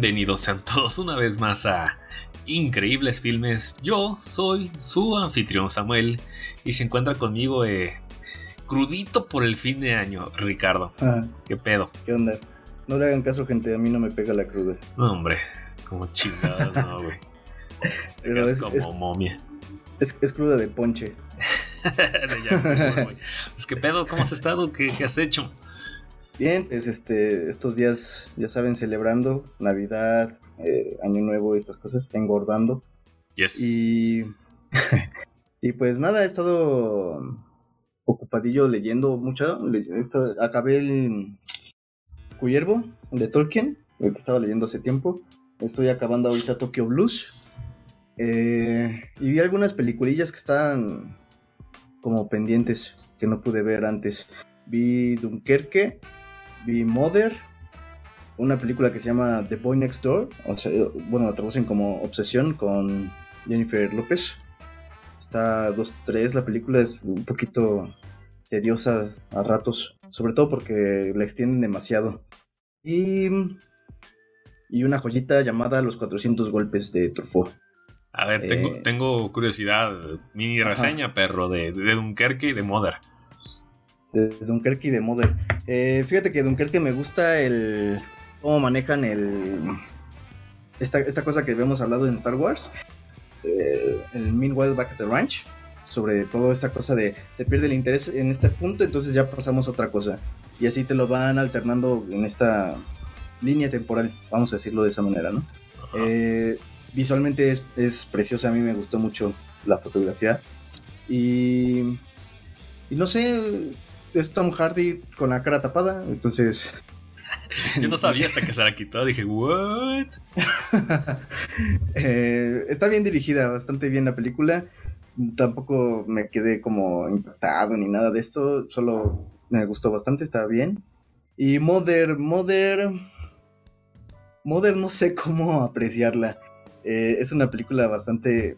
Bienvenidos sean todos una vez más a Increíbles Filmes. Yo soy su anfitrión Samuel y se encuentra conmigo eh, crudito por el fin de año, Ricardo. Ah, ¿Qué pedo? ¿Qué onda? No le hagan caso, gente, a mí no me pega la cruda. No, hombre, como chingados, no, güey. Pero Es como es, momia. es- es cruda de ponche. Ya, güey. Es que pedo, ¿cómo has estado? ¿Qué, qué has hecho? Bien, pues este, estos días, ya saben, celebrando Navidad, eh, Año Nuevo, estas cosas, engordando. Yes. Y, y pues nada, he estado ocupadillo leyendo mucho. Le- acabé el Cuyervo de Tolkien, el que estaba leyendo hace tiempo. Estoy acabando ahorita Tokyo Blues. Eh, y vi algunas peliculillas que estaban como pendientes que no pude ver antes. Vi Dunkerque, vi Mother, una película que se llama The Boy Next Door, o sea, bueno, la traducen como Obsesión con Jennifer López. Está 2-3, la película es un poquito tediosa a ratos, sobre todo porque la extienden demasiado. Y, y una joyita llamada Los 400 golpes de Truffaut. A ver, tengo, eh, tengo curiosidad, mini ajá. reseña, perro, de, de Dunkerque y de Mother. De Dunkerque y de Mother. Eh, fíjate que Dunkerque me gusta el cómo manejan el esta, esta cosa que habíamos hablado en Star Wars, eh, el Meanwhile Back at the Ranch, sobre todo esta cosa de se pierde el interés en este punto, entonces ya pasamos a otra cosa y así te lo van alternando en esta línea temporal, vamos a decirlo de esa manera, ¿no? Eh, visualmente es, es preciosa, a mí me gustó mucho la fotografía. Y, y no sé, es Tom Hardy con la cara tapada, entonces... Yo no sabía hasta que se la quitó, dije, ¿what? Eh, está bien dirigida, bastante bien la película. Tampoco me quedé como impactado ni nada de esto, solo me gustó bastante, estaba bien. Y Mother, Mother... Mother no sé cómo apreciarla. Eh, es una película bastante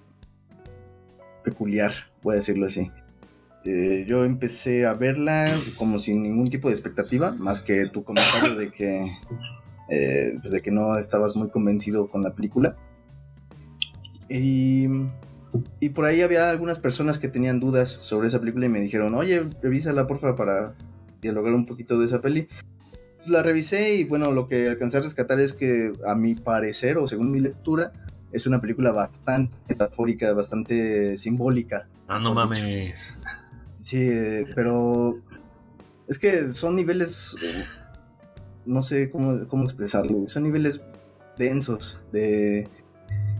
peculiar, voy a decirlo así. Eh, yo empecé a verla como sin ningún tipo de expectativa, más que tu comentario de que, eh, pues de que no estabas muy convencido con la película. Y, y por ahí había algunas personas que tenían dudas sobre esa película y me dijeron, oye, revísala porfa para dialogar un poquito de esa peli. Pues la revisé y bueno, lo que alcancé a rescatar es que a mi parecer, o según mi lectura, es una película bastante metafórica, bastante simbólica. Ah, no dicho. Sí, eh, pero es que son niveles, eh, no sé cómo, cómo expresarlo, son niveles densos de,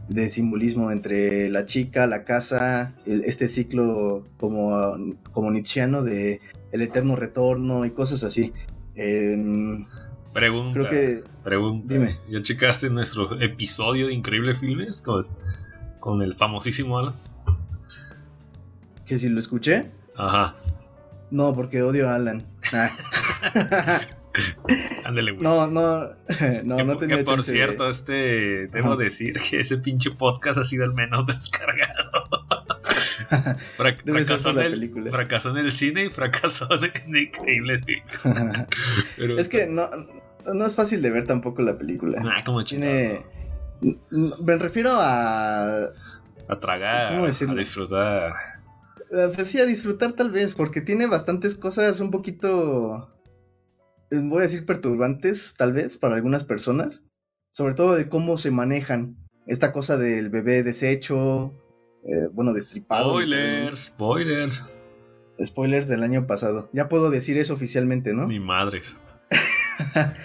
de simbolismo entre la chica, la casa, el- este ciclo como, como nietzscheano de el eterno retorno y cosas así. Em, Pregunta, creo que, pregunta. Dime. ¿Ya checaste nuestro episodio de Increíble Filmes con, con el famosísimo Alan? que si lo escuché, Ajá. no, porque odio a Alan. Ándale, güey. no, no, no, que, no que tenía por chance de- cierto, este, debo Ajá. decir que ese pinche podcast ha sido el menos descargado. Frac- Debe ser fracasó, por en el, fracasó en el cine y fracasó en Increíbles. Pero- Es que no, no es fácil de ver tampoco la película. Ah, como Tiene. Me refiero a. A tragar, ¿Cómo a disfrutar. Eh, Pues sí, a disfrutar tal vez, porque tiene bastantes cosas un poquito. eh, Voy a decir perturbantes, tal vez, para algunas personas. Sobre todo de cómo se manejan. Esta cosa del bebé deshecho. eh, bueno, destripado. Spoilers, spoilers. Spoilers del año pasado. Ya puedo decir eso oficialmente, ¿no? Mi madres.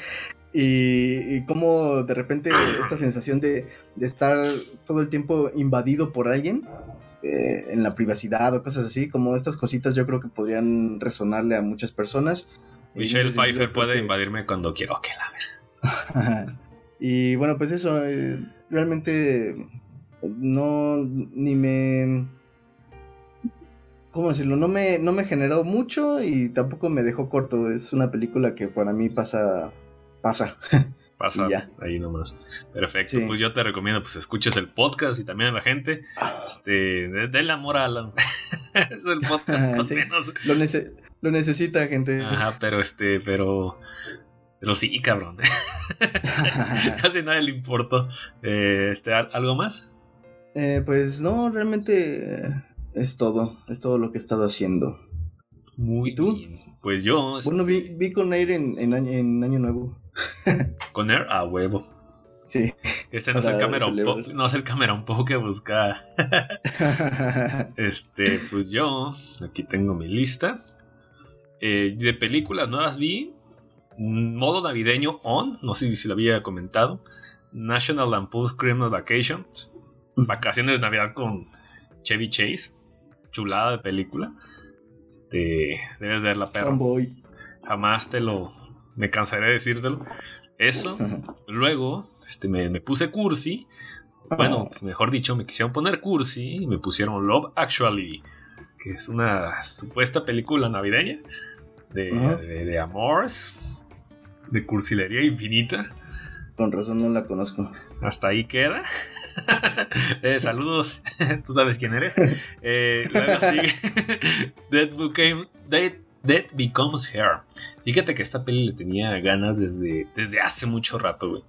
Y, y cómo de repente esta sensación de, de estar todo el tiempo invadido por alguien eh, en la privacidad o cosas así, como estas cositas yo creo que podrían resonarle a muchas personas. Michelle Pfeiffer puede que- invadirme cuando quiero. Que la y bueno, pues eso, eh, realmente no, ni me... ¿Cómo decirlo? No me, no me generó mucho y tampoco me dejó corto. Es una película que para mí pasa... Pasa. Pasa ahí nomás. Perfecto. Sí. Pues yo te recomiendo, pues escuches el podcast y también a la gente. Este, de- denle amor a Alan. es el podcast Sí. menos. Lo, nece- lo necesita, gente. Ajá, pero este, pero. Pero sí, cabrón. Casi nadie le importó. Eh, este, ¿Algo más? Eh, pues no, realmente es todo. Es todo lo que he estado haciendo. Muy ¿Y tú? bien. Pues yo. Bueno, vi, este, vi con Air en, en, año, en Año Nuevo. Con Air a huevo. Sí. Este no es el Cameron. Poe, no es el Cameron Poe que busca. Este, pues yo, aquí tengo mi lista. Eh, de películas nuevas vi mm, modo navideño on, no sé si lo había comentado. National Lampoon's Christmas Vacation, vacaciones de Navidad con Chevy Chase, chulada de película. Este, debes verla, perro. Fanboy. Jamás te lo, me cansaré de decírtelo. Eso, luego, este, me, me puse cursi. Bueno, mejor dicho, me quisieron poner cursi y me pusieron Love Actually, que es una supuesta película navideña de, Ajá. de, de amores, de cursilería infinita. Con razón no la conozco. Hasta ahí queda. Eh, saludos, tú sabes quién eres. Eh, luego sigue Dead, Became- Dead, Dead Becomes Her. Fíjate que esta peli le tenía ganas desde, desde hace mucho rato, güey.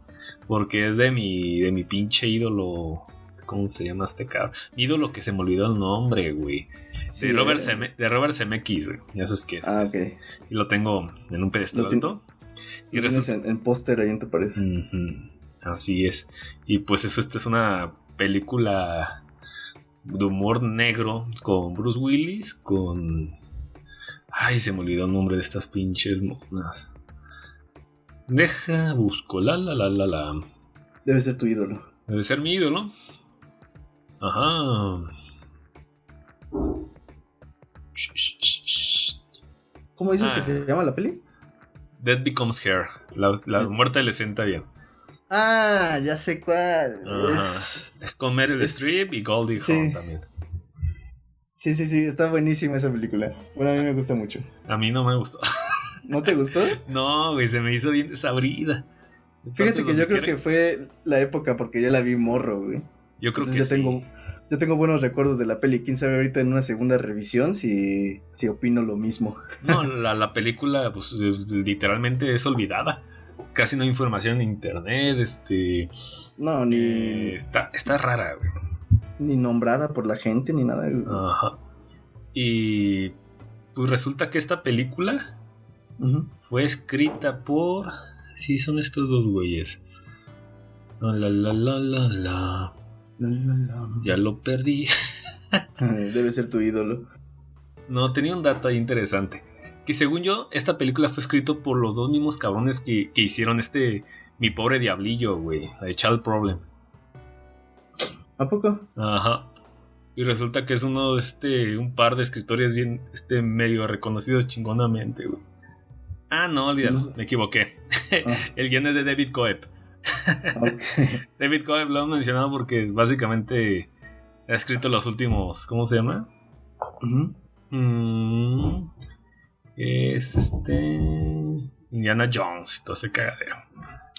Porque es de mi, de mi pinche ídolo. ¿Cómo se llama este cabrón? Mi ídolo que se me olvidó el nombre, güey. Sí, De Robert, eh, de Robert Zemeckis, güey. Ya sabes qué es. Ah, ok. Y lo tengo en un pedestal alto. Y Lo tienes resulta- en, en póster ahí en tu pared. Así es. Y pues eso, esta es una película de humor negro con Bruce Willis, con... Ay, se me olvidó el nombre de estas pinches monas. Deja, busco, la la la la la. Debe ser tu ídolo. Debe ser mi ídolo. Ajá. ¿Cómo dices Ah. que se llama la peli? Dead Becomes Hair. La, la muerte le sienta bien. Ah, ya sé cuál. Es- Es con Meryl Es- Streep y Goldie Sí. Hawn también. Sí, sí, sí, está buenísima esa película. Bueno, a mí me gusta mucho. A mí no me gustó. ¿No te gustó? No, güey, se me hizo bien desabrida. Fíjate que yo creo quiera- que fue la época porque ya la vi morro, güey. Yo creo Entonces que yo sí. tengo, yo tengo buenos recuerdos de la peli. Quién sabe ahorita en una segunda revisión si, si opino lo mismo. No, la, la película, pues, es- literalmente es olvidada. Casi no hay información en internet, este... No, ni, eh, está, está rara, güey. Ni nombrada por la gente ni nada. Ajá. Y... Pues resulta que esta película fue escrita por... Sí, son estos dos güeyes. La, la, la, la, la, la. La, la, la. Ya lo perdí. Debe ser tu ídolo. No, tenía un dato ahí interesante. Que según yo, esta película fue escrito por los dos mismos cabrones que, que hicieron este Mi pobre diablillo, güey. La de Child Problem. ¿A poco? Ajá. Y resulta que es uno de este. un par de escritores bien este medio reconocidos chingonamente, güey. Ah, no, olvídalo, No. me equivoqué. Ah, El guion es de David Coeb. David Coeb lo he mencionado porque básicamente ha escrito los últimos. ¿Cómo se llama? Mm, es este. Indiana Jones y todo ese cagadero.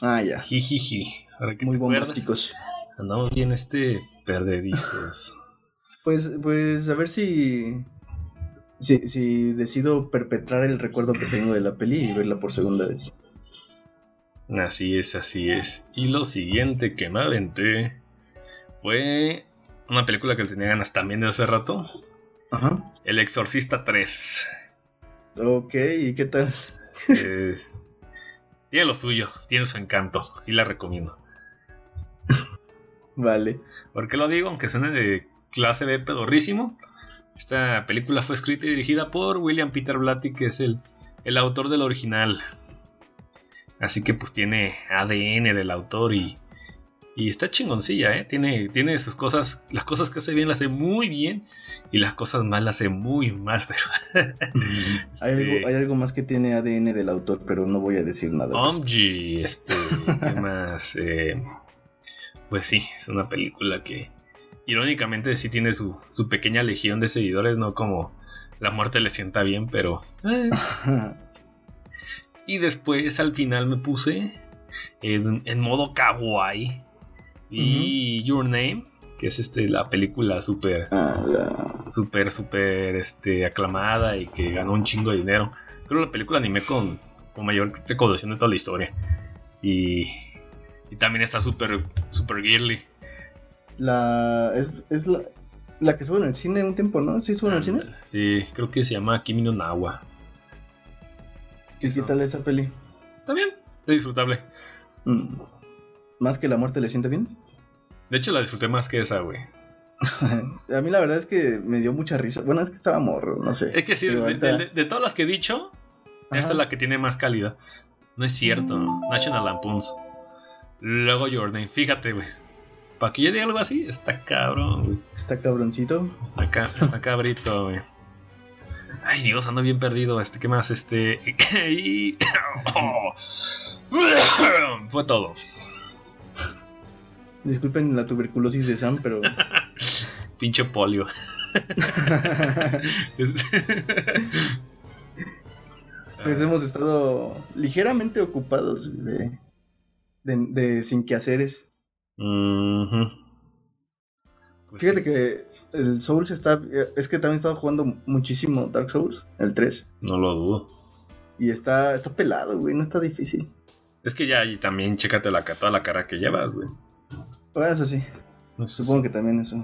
Ah, ya. Jijiji. Muy te acuerdas, bombásticos. Andamos bien este perdedizos. Pues, pues a ver si, si, si decido perpetrar el recuerdo que tengo de la peli y verla por segunda vez. Así es, así es. Y lo siguiente que me aventé fue una película que tenía ganas también de hace rato. Ajá. El Exorcista 3. Ok, ¿y qué tal? Eh, tiene lo suyo, tiene su encanto. Así la recomiendo. Vale. ¿Por qué lo digo? Aunque suene de clase B pedorrísimo. Esta película fue escrita y dirigida por William Peter Blatty, que es el, el autor del original. Así que pues tiene ADN del autor y, y está chingoncilla, ¿eh? Tiene, tiene sus cosas, las cosas que hace bien las hace muy bien y las cosas mal las hace muy mal, pero... Hay, este, algo, hay algo más que tiene ADN del autor, pero no voy a decir nada. Omji, este, ¿qué más? Eh, pues sí, es una película que irónicamente sí tiene su, su pequeña legión de seguidores, no como La muerte le sienta bien, pero... eh. Y después al final me puse en, en modo kawaii y Your Name, que es este la película súper Ah, la- súper, súper este, aclamada y que ganó un chingo de dinero. Creo que la película animé con, con mayor recaudación de toda la historia. Y, y también está súper super girly. La. Es, es la, la que sube en el cine un tiempo, ¿no? ¿Sí sube en el cine? Sí, creo que se llama Kimi no Nawa. ¿Y qué tal esa peli? Está bien, es disfrutable. Mm. ¿Más que la muerte le siente bien? De hecho, la disfruté más que esa, güey. a mí la verdad es que me dio mucha risa. Bueno, es que estaba morro, no sé. Es que sí, de, de- de todas las que he dicho, esta es la que tiene más calidad. No es cierto. National Lampoons. Luego Your Name. Fíjate, güey. Para que yo diga algo así, está cabrón, güey. Está cabroncito. Está, ca- está cabrito, güey. Ay, Dios, ando bien perdido. Este, ¿qué más? Este. y- Fue todo. Disculpen la tuberculosis de Sam, pero. Pinche polio. pues hemos estado ligeramente ocupados de, de, de sin quehaceres. Pues Fíjate sí, que el Souls está. Es que también he estado jugando muchísimo Dark Souls, el 3. No lo dudo. Y está, está pelado, güey, no está difícil. Es que ya y también chécate la, toda la cara que llevas, güey. Bueno, eso sí, Eso supongo que también eso,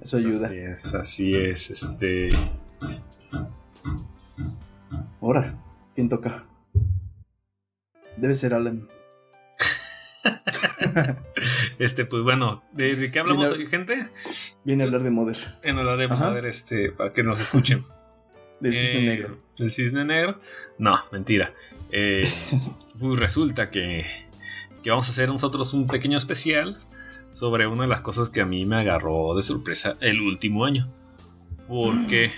eso ayuda. Así es, así es. Este. Ahora, ¿quién toca? Debe ser Alan. Este, pues bueno, ¿de, de qué hablamos hoy, gente? Viene a hablar de Mother, En la de ver, este, para que nos escuchen. del cisne Eh, negro. ¿El cisne negro? No, mentira. Eh, pues resulta que, que vamos a hacer nosotros un pequeño especial sobre una de las cosas que a mí me agarró de sorpresa el último año. Porque.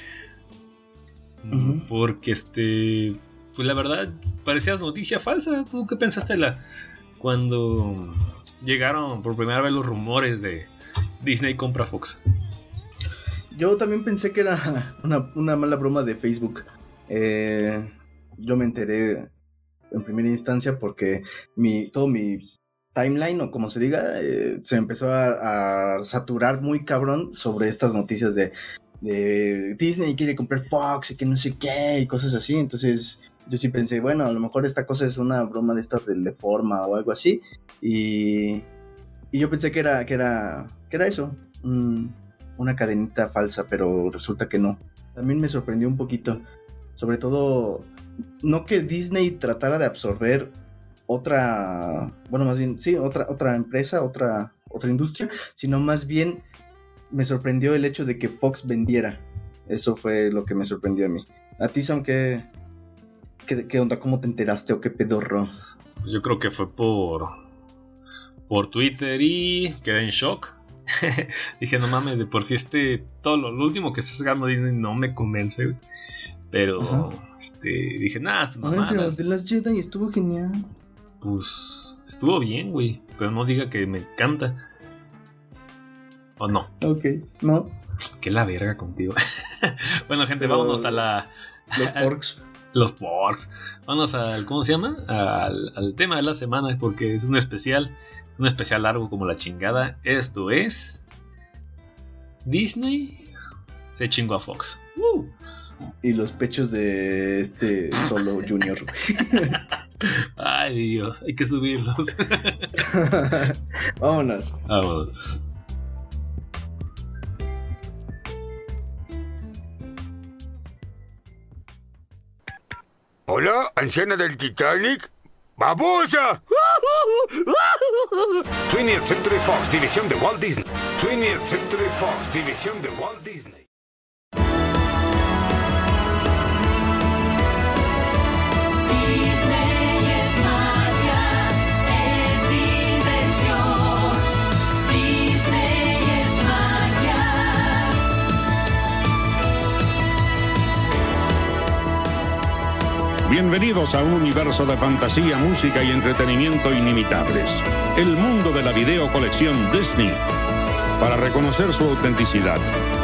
Ujú. Porque este. Pues la verdad, parecía noticia falsa. ¿Tú qué pensaste la, cuando llegaron por primera vez los rumores de Disney compra Fox? Yo también pensé que era una, una mala broma de Facebook. Eh, yo me enteré en primera instancia porque mi, todo mi timeline, o como se diga, eh, se empezó a, saturar muy cabrón sobre estas noticias de, de Disney quiere comprar Fox y que no sé qué y cosas así. Entonces yo sí pensé, bueno, a lo mejor esta cosa es una broma de estas del de forma o algo así. Y, y yo pensé que era, que era, que era eso. un- una cadenita falsa, pero resulta que no. También me sorprendió un poquito. Sobre todo, no que Disney tratara de absorber otra, bueno, más bien, sí, otra, otra empresa, otra, otra industria, sino más bien me sorprendió el hecho de que Fox vendiera. Eso fue lo que me sorprendió a mí. A ti, Sam, ¿qué, qué, qué onda? ¿Cómo te enteraste o qué pedorro? Pues yo creo que fue por por Twitter y quedé en shock. Dije, no mames, de por sí este todo lo, lo último que está sacando Disney no me convence. güey. Pero Ajá. este dije, nada, estas Ay, pero de las Jedi estuvo genial. Pues estuvo bien, güey. Pero no diga que me encanta. O no, Ok, no. que la verga contigo. bueno, gente, Pero- vámonos a la. Los porks. Los porks. Vámonos al. ¿Cómo se llama? Al, al tema de la semana, porque es un especial. Un especial largo como la chingada. Esto es. Disney se chingó a Fox. ¡Uh! Y los pechos de este Solo Junior. Ay, Dios, hay que subirlos. Vámonos. Vamos. ¿Hola, anciana del Titanic? ¡Babosa! 20th Century Fox, división de Walt Disney. 20th Century Fox, división de Walt. Disney Bienvenidos a un universo de fantasía, música y entretenimiento inimitables. El mundo de la video colección Disney. Para reconocer su autenticidad,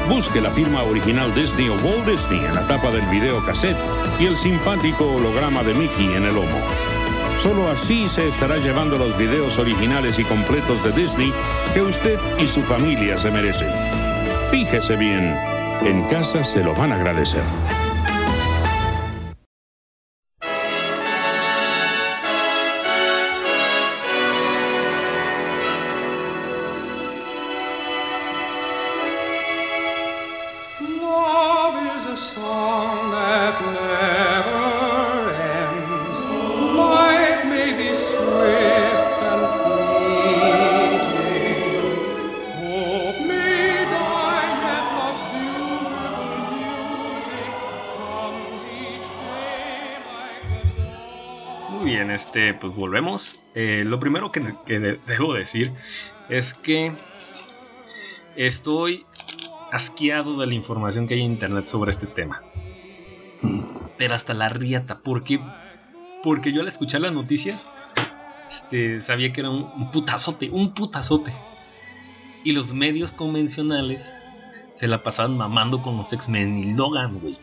busque la firma original Disney o Walt Disney en la tapa del video cassette y el simpático holograma de Mickey en el lomo. Solo así se estará llevando los videos originales y completos de Disney que usted y su familia se merecen. Fíjese bien, en casa se lo van a agradecer. Lo primero que, que de- debo decir es que estoy asqueado de la información que hay en internet sobre este tema. Pero hasta la riata, ¿por qué? Porque yo al escuchar las noticias, este, sabía que era un, un putazote, un putazote. Y los medios convencionales se la pasaban mamando con los X-Men y Logan, güey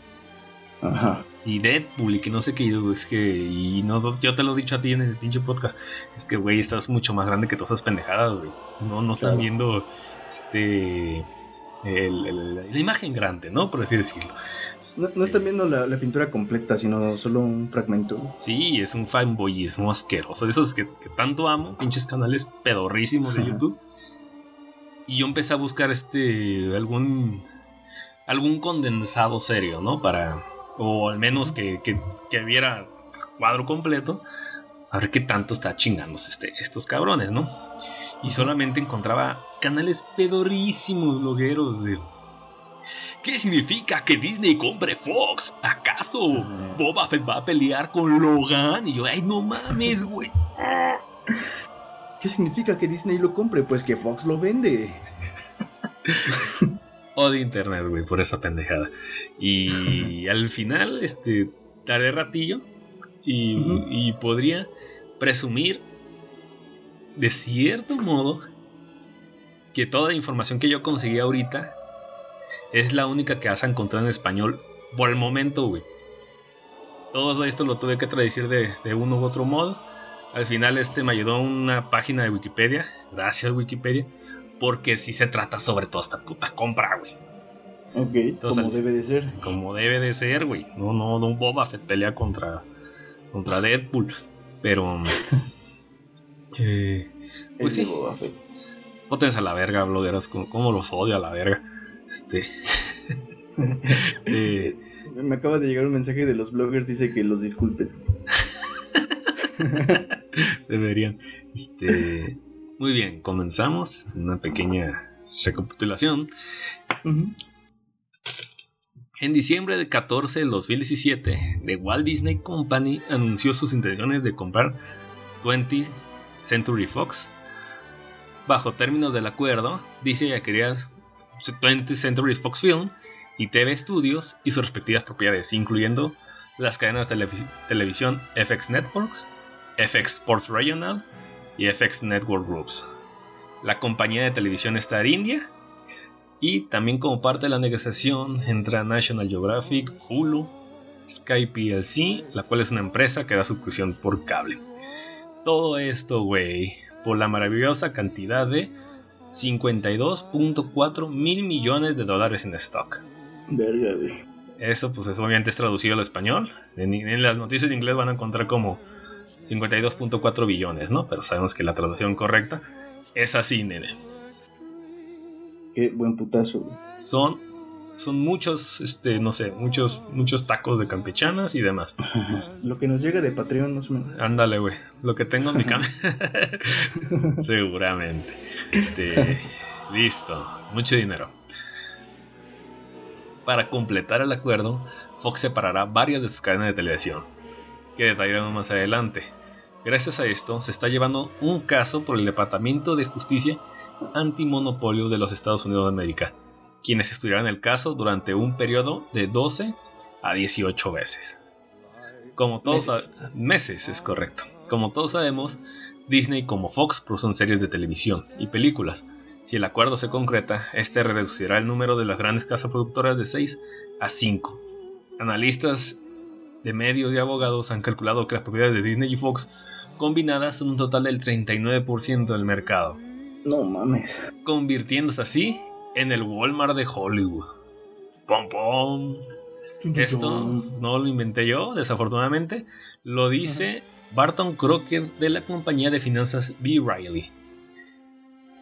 Ajá. Y Deadpool y que no sé qué, y es que, y nosotros, yo te lo he dicho a ti en el pinche podcast, es que, güey, estás mucho más grande que todas esas pendejadas, güey. No, no están Claro. viendo, este, el- el- la imagen grande, ¿no? Por así decirlo. No, no están viendo la, la pintura completa, sino solo un fragmento. Sí, es un fanboyismo asqueroso, de esos que, que tanto amo, pinches canales pedorrísimos de. YouTube. Y yo empecé a buscar este, algún, algún condensado serio, ¿no? Para, o al menos que, que, que viera cuadro completo, a ver qué tanto está chingándose este, estos cabrones, ¿no? Y solamente encontraba canales pedorrísimos, blogueros de... ¿Qué significa que Disney compre Fox? ¿Acaso. Boba Fett va a pelear con Logan? Y yo, ay, no mames, güey. ¿Qué significa que Disney lo compre? Pues que Fox lo vende. Odio internet, güey, por esa pendejada. Y al final, este, daré ratillo y, podría presumir, de cierto modo, que toda la información que yo conseguí ahorita es la única que has encontrado en español por el momento, güey. Todo esto lo tuve que traducir de, de uno u otro modo. Al final este me ayudó una página de Wikipedia. Gracias Wikipedia. Porque sí se trata sobre toda esta puta compra, güey. Ok, Entonces, como debe de ser. Como debe de ser, güey. No, no, no Boba Fett pelea contra, contra Deadpool. Pero... eh, pues sí. Boba Fett. Pótense a la verga, blogueros. Como, como los odio a la verga. Este... eh, Me acaba de llegar un mensaje de los bloggers, dice que los disculpes. Deberían. Este, muy bien, comenzamos. Una pequeña recapitulación. En diciembre del 14 del 2017, The Walt Disney Company anunció sus intenciones de comprar 20th Century Fox. Bajo términos del acuerdo, Disney adquiría 20th Century Fox Film y TV Studios y sus respectivas propiedades, incluyendo las cadenas de televis- televisión FX Networks, FX Sports Regional y FX Network Groups. La compañía de televisión Star India y también como parte de la negociación entre National Geographic, Hulu, Sky PLC, la cual es una empresa que da suscripción por cable. Todo esto, güey, por la maravillosa cantidad de 52.4 mil millones de dólares en stock. Verga, güey. Eso, pues, es, obviamente es traducido al español. En, en las noticias de inglés van a encontrar como 52.4 billones, ¿no? Pero sabemos que la traducción correcta es así, nene. Qué buen putazo, güey. son son muchos este no sé muchos muchos tacos de campechanas y demás Lo que nos llega de Patreon, más o menos. ándale güey lo que tengo en mi cama seguramente este listo mucho dinero para completar el acuerdo Fox separará varias de sus cadenas de televisión que detallaremos más adelante gracias a esto se está llevando un caso por el Departamento de Justicia Antimonopolio de los Estados Unidos de América quienes estudiarán el caso durante un periodo de 12 a 18 veces. Como todos Meses. es correcto. Como todos sabemos, Disney como Fox producen series de televisión y películas. Si el acuerdo se concreta, este reducirá el número de las grandes casas productoras de 6 a 5. Analistas de medios y abogados han calculado que las propiedades de Disney y Fox combinadas son un total del 39% del mercado No mames. convirtiéndose así en el Walmart de Hollywood. Pom pom. Esto no lo inventé yo, desafortunadamente. Lo dice Barton Crocker de la compañía de finanzas B. Riley.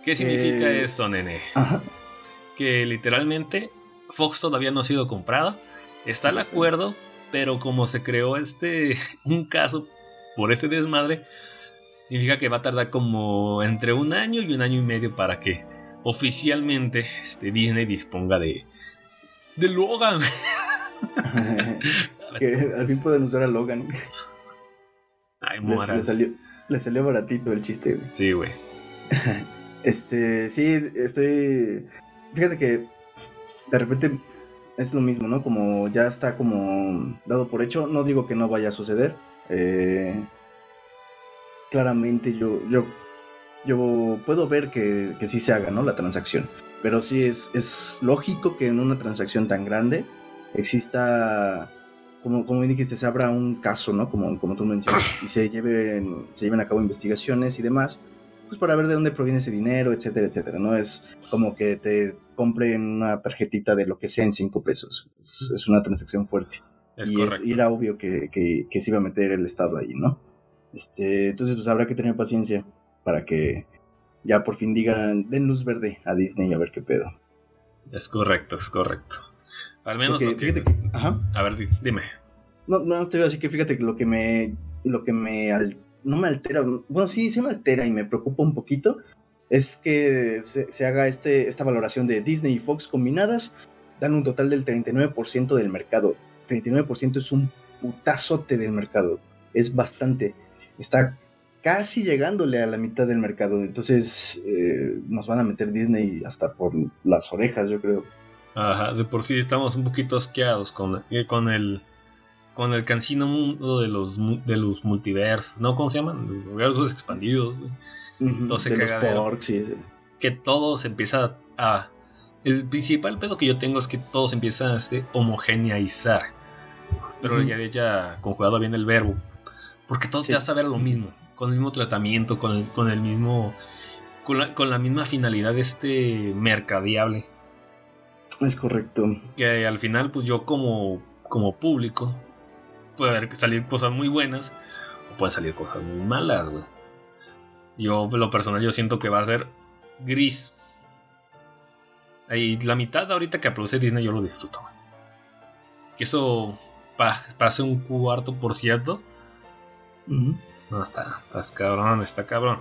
¿Qué significa Eh, esto, nene? Ajá. Que literalmente Fox todavía no ha sido comprada. Está el acuerdo, pero como se creó este un caso por ese desmadre, significa que va a tardar como entre un año y un año y medio para que oficialmente este, Disney disponga de de Logan. que al fin pueden usar a Logan. Ay, Le, salió, le salió baratito el chiste, güey. Sí, güey. Este, sí, estoy. Fíjate que de repente es lo mismo, ¿no? Como ya está como dado por hecho. No digo que no vaya a suceder. eh, claramente yo, yo, yo puedo ver que, que sí se haga, ¿no? La transacción. Pero sí es, es lógico que en una transacción tan grande exista, como, como dijiste, se abra un caso, ¿no? Como, como tú mencionas, y se lleven, se lleven a cabo investigaciones y demás, pues para ver de dónde proviene ese dinero, etcétera, etcétera. No es como que te compren una tarjetita de lo que sea en cinco pesos. Es, es una transacción fuerte. Es y, es, y era obvio que, que, que se iba a meter el Estado ahí, ¿no? Este, entonces, pues habrá que tener paciencia para que ya por fin digan, den luz verde a Disney a ver qué pedo. Es correcto, es correcto. Al menos Porque lo que- fíjate que, ajá, A ver, di- dime. no, no, te voy a decir que fíjate que lo que me, lo que me, al- no me altera, bueno, sí, sí me altera y me preocupa un poquito, es que se, haga este, esta valoración de Disney y Fox combinadas, dan un total del 39% del mercado. 39% es un putazote del mercado, es bastante, está casi llegándole a la mitad del mercado, entonces eh, nos van a meter Disney hasta por las orejas, yo creo. Ajá, de por sí estamos un poquito asqueados con, eh, con el con el cansino mundo de los de los multiversos, ¿no? ¿Cómo se llaman? Los universos expandidos, güey. Entonces, de los ese- Que todo se empieza a... El principal pedo que yo tengo es que todo se empieza a este, homogeneizar. Pero Ujú. ya ya conjugado bien el verbo. Porque todo Sí. te saber a lo mismo. Con el mismo tratamiento, con el, con el mismo... Con la, con la misma finalidad este mercadiable. Es correcto. que al final pues yo como, como público puede haber- salir cosas muy buenas o pueden salir cosas muy malas, güey. Yo, lo personal, yo siento que va a ser gris. Y la mitad ahorita que produce Disney yo lo disfruto. Que eso pa- pase un cuarto por ciento. Ujú. No, está, está cabrón, está cabrón.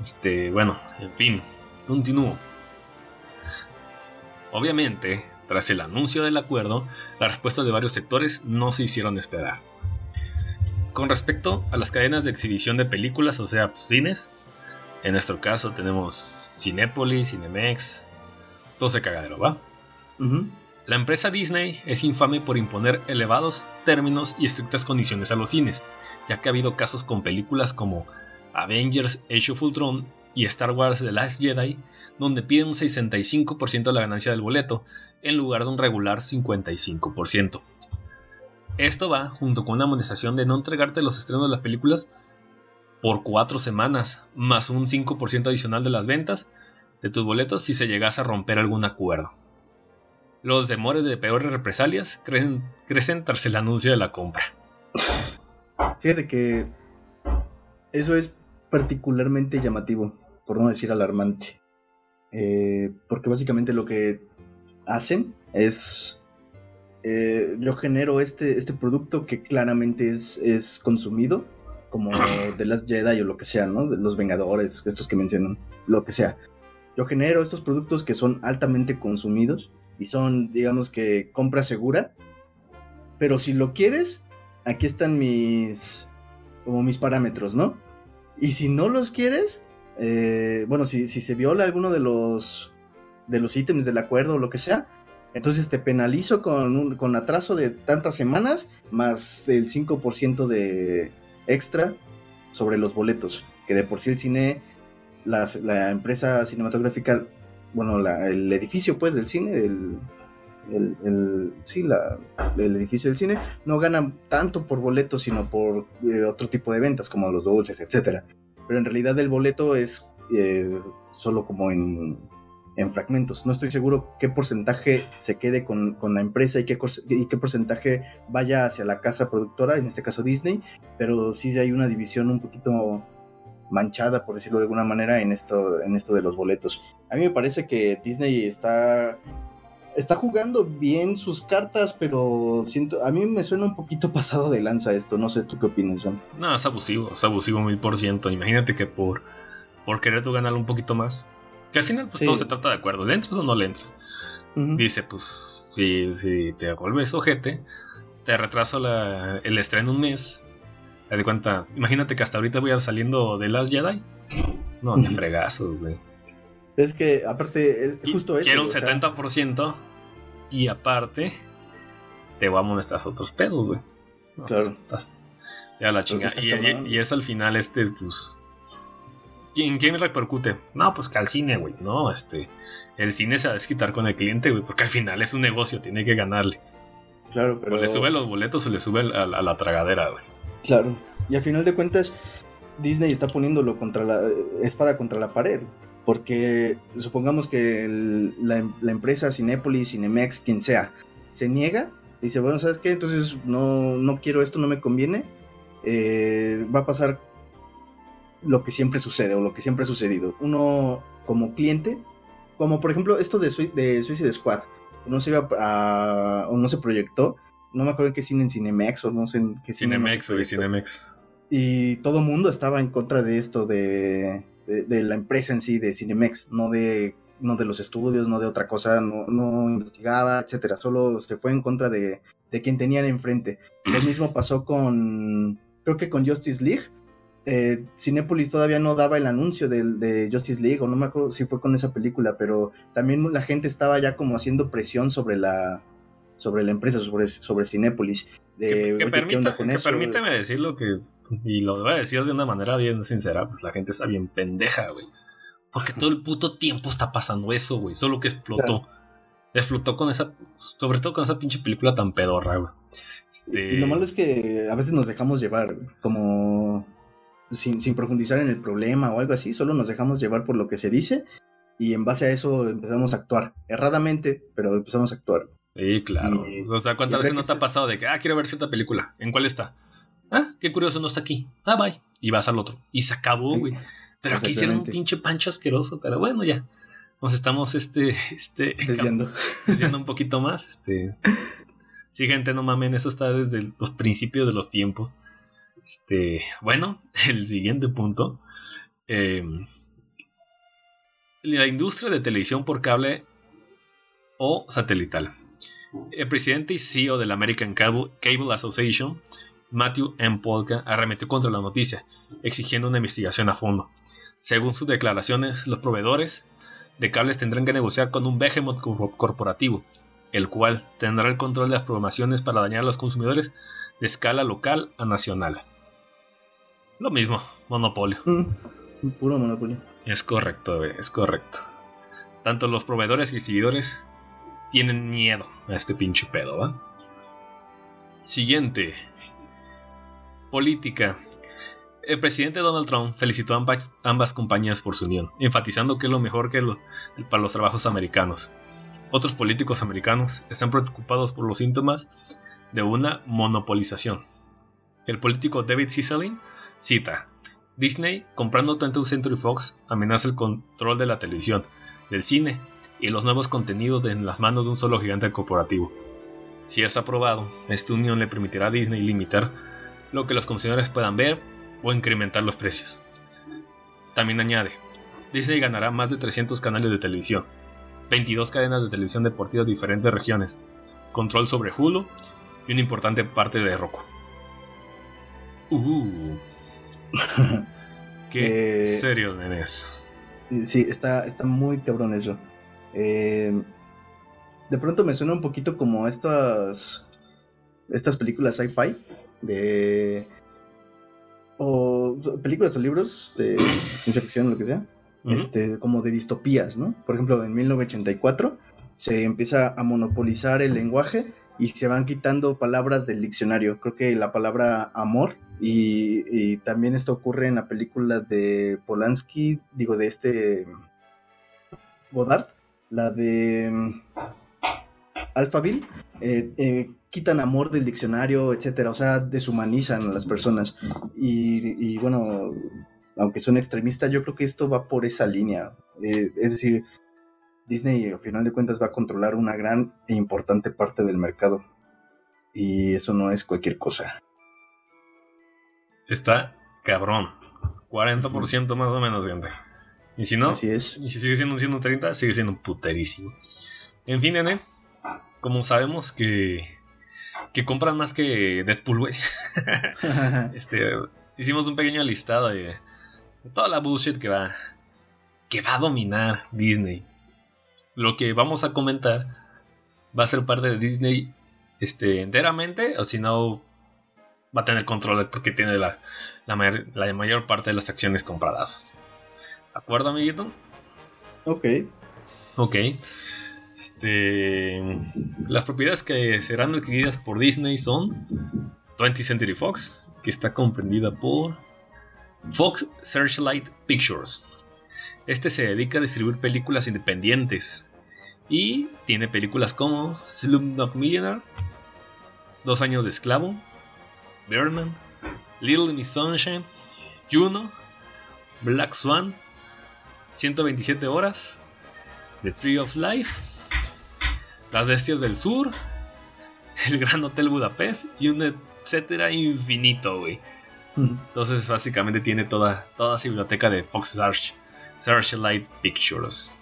Este, bueno, en fin, continúo. Obviamente, tras el anuncio del acuerdo, las respuestas de varios sectores no se hicieron esperar. Con respecto a las cadenas de exhibición de películas, o sea, pues, cines, en nuestro caso tenemos Cinépolis, Cinemex, todo ese cagadero, ¿va? Ujú. La empresa Disney es infame por imponer elevados términos y estrictas condiciones a los cines, ya que ha habido casos con películas como Avengers Age of Ultron y Star Wars The Last Jedi, donde piden un 65% de la ganancia del boleto, en lugar de un regular 55%. Esto va junto con una amonestación de no entregarte los estrenos de las películas por 4 semanas, más un 5% adicional de las ventas de tus boletos si se llegase a romper algún acuerdo. Los demores de peores represalias crecen, crecen tras el anuncio de la compra. Fíjate que eso es particularmente llamativo, por no decir alarmante. Eh, porque básicamente lo que hacen es... eh, yo genero este, este producto que claramente es, es consumido, como de las Jedi o lo que sea, ¿no? De los Vengadores, estos que mencionan, lo que sea. Yo genero estos productos que son altamente consumidos y son, digamos que, compra segura. Pero si lo quieres, aquí están mis, como mis parámetros, ¿no? Y si no los quieres, eh, bueno, si, se viola alguno de los, de los ítems del acuerdo o lo que sea, entonces te penalizo con, un, con atraso de tantas semanas más el 5% de extra sobre los boletos, que de por sí el cine, la empresa cinematográfica, bueno, la- el edificio pues del cine, el, sí, la, el edificio del cine, no ganan tanto por boleto, sino por eh, otro tipo de ventas, como los dulces, etcétera. Pero en realidad el boleto es eh, solo como en, en fragmentos. No estoy seguro qué porcentaje se quede con, con la empresa y qué, y qué porcentaje vaya hacia la casa productora, en este caso Disney, pero sí hay una división un poquito manchada, por decirlo de alguna manera, en esto, en esto de los boletos. A mí me parece que Disney está está jugando bien sus cartas, pero siento, a mí me suena un poquito pasado de lanza esto. No sé tú qué opinas, John. No, es abusivo, es abusivo mil por ciento. Imagínate que por, por querer tú ganar un poquito más. Que al final pues Sí. todo se trata de acuerdo. ¿Le entras o no le entras? Dice, pues, si, si te vuelves ojete, te retraso la- el estreno un mes Haz de cuenta, imagínate que hasta ahorita voy a saliendo de Last Jedi. No, ni fregazos, güey. Es que, aparte, es justo eso. Quiero un o sea, 70% y aparte te voy a molestar otros pedos, güey. No, Claro. estás- estás- ya la chingada. Y, y- y eso al final, este, pues. ¿Quién, quién repercute? No, pues que al cine, güey. No, este. El cine se va a desquitar con el cliente, güey. Porque al final es un negocio, tiene que ganarle. Claro, pero. O le sube los boletos o le sube a, la- a la tragadera, güey. Claro. Y al final de cuentas, Disney está poniéndolo contra la espada contra la pared. Porque supongamos que el- la, em- la empresa Cinépolis, Cinemex, quien sea, se niega, dice, bueno, ¿sabes qué? Entonces no, no quiero esto, no me conviene. eh, va a pasar lo que siempre sucede o lo que siempre ha sucedido. Uno como cliente, como por ejemplo esto de, Sui- de Suicide Squad, no se iba a, o no se proyectó, no me acuerdo en qué cine en Cinemex o no sé en qué cine no Cinemex, güey, proyectó. Cinemex. Y todo mundo estaba en contra de esto, de, de, de la empresa en sí, de Cinemex, no de, no de los estudios, no de otra cosa, no, no investigaba, etcétera. Solo se fue en contra de, de quien tenían enfrente. Lo mismo pasó con, creo que con Justice League. Eh, Cinépolis todavía no daba el anuncio del- de, Justice League, o no me acuerdo si fue con esa película, pero también la gente estaba ya como haciendo presión sobre la, sobre la empresa, sobre, sobre Cinépolis. De, Que, que "Oye, ¿qué permita- onda con que eso?". permíteme decirlo que, y lo voy a decir de una manera bien sincera, pues la gente está bien pendeja, güey. Porque todo el puto tiempo está pasando eso, güey. Solo que explotó. Explotó con esa, sobre todo con esa pinche película tan pedorra, güey. Este, Y lo malo es que a veces nos dejamos llevar, como sin, sin profundizar en el problema o algo así, solo nos dejamos llevar por lo que se dice y en base a eso empezamos a actuar. Erradamente, pero empezamos a actuar. Sí, claro. Y- o sea, ¿cuántas veces no te ha pasado de que, ah, quiero ver cierta película? ¿En cuál está? Ah, qué curioso, no está aquí. Ah, bye. Y vas al otro. Y se acabó, güey. Pero aquí hicieron un pinche pancho asqueroso, pero bueno, ya. Nos estamos, este, este, Desviando. desviando un poquito más. Este, sí, gente, no mamen, eso está desde los principios de los tiempos. Este, bueno, el siguiente punto. eh, la industria de televisión por cable o satelital. El presidente y CEO de la American Cable, Cable Association, Matthew M. Polka, arremetió contra la noticia, exigiendo una investigación a fondo. Según sus declaraciones, los proveedores de cables tendrán que negociar con un behemoth cor- corporativo, el cual tendrá el control de las programaciones para dañar a los consumidores de escala local a nacional. Lo mismo, monopolio. Mm, Puro monopolio. Es correcto, es correcto. Tanto los proveedores y seguidores tienen miedo a este pinche pedo, ¿va? Siguiente. Política. El presidente Donald Trump felicitó a ambas, compañías por su unión, enfatizando que es lo mejor que para los trabajos americanos. Otros políticos americanos están preocupados por los síntomas de una monopolización. El político David Cicely cita, Disney, comprando 20th Century Fox, amenaza el control de la televisión, del cine y los nuevos contenidos en las manos de un solo gigante corporativo. Si es aprobado, esta unión le permitirá a Disney limitar lo que los consumidores puedan ver o incrementar los precios. También añade, Disney ganará más de 300 canales de televisión, 22 cadenas de televisión deportiva de diferentes regiones, control sobre Hulu y una importante parte de Roku. Uh, qué Eh, serio, nenes. Sí, está, está muy cabrón eso. Eh, de pronto me suena un poquito como estas, estas películas sci-fi de... O películas o libros de ciencia ficción lo que sea. Este, como de distopías, ¿no? Por ejemplo, en 1984 se empieza a monopolizar el lenguaje y se van quitando palabras del diccionario. Creo que la palabra amor y, y también esto ocurre en la película de Polanski, digo, de este Godard, la de mm, Alphaville, eh, eh, quitan amor del diccionario, etcétera, o sea, deshumanizan a las personas. Y, y, bueno, aunque son extremistas, yo creo que esto va por esa línea. Eh, es decir, Disney, al final de cuentas, va a controlar una gran e importante parte del mercado. Y eso no es cualquier cosa. Está cabrón. 40% más o menos, gente. Y si no, Así es. y si sigue siendo un 130, sigue siendo puterísimo. En fin, nene, como sabemos que que compran más que Deadpool, güey. Este, hicimos un pequeño listado de, de toda la bullshit que va, que va a dominar Disney. Lo que vamos a comentar va a ser parte de Disney este, enteramente, o si no, va a tener control porque tiene la, la, mayor, la mayor parte de las acciones compradas. ¿De acuerdo, amiguito? ok. Ok. Este, las propiedades que serán adquiridas por Disney son 20th Century Fox, que está comprendida por Fox Searchlight Pictures. Este se dedica a distribuir películas independientes y tiene películas como Slumdog Millionaire, Dos años de esclavo, Birdman, Little Miss Sunshine, Juno, Black Swan, 127 horas, The Tree of Life, Las Bestias del Sur, El Gran Hotel Budapest y un etcétera infinito, güey. Entonces, básicamente tiene toda, toda su biblioteca de Fox Search, Searchlight Pictures.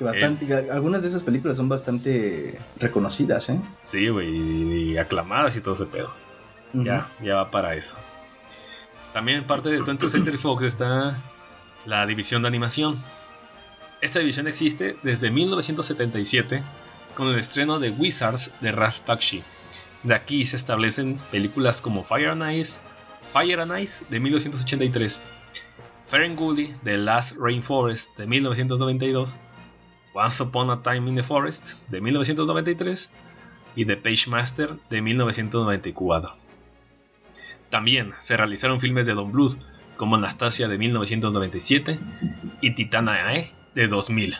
Bastante, Algunas de esas películas son bastante reconocidas, ¿eh? Sí, güey, y, aclamadas y todo ese pedo. Ya, ya va para eso. También en parte de 20th Century Fox está la división de animación. Esta división existe desde 1977 con el estreno de Wizards de Ralph Bakshi. De aquí se establecen películas como Fire and Ice, Fire and Ice de 1983, Ferengully The Last Rainforest de 1992, Once Upon a Time in the Forest de 1993 y The Page Master de 1994. También se realizaron filmes de Don Bluth como Anastasia de 1997 y Titanae de 2000.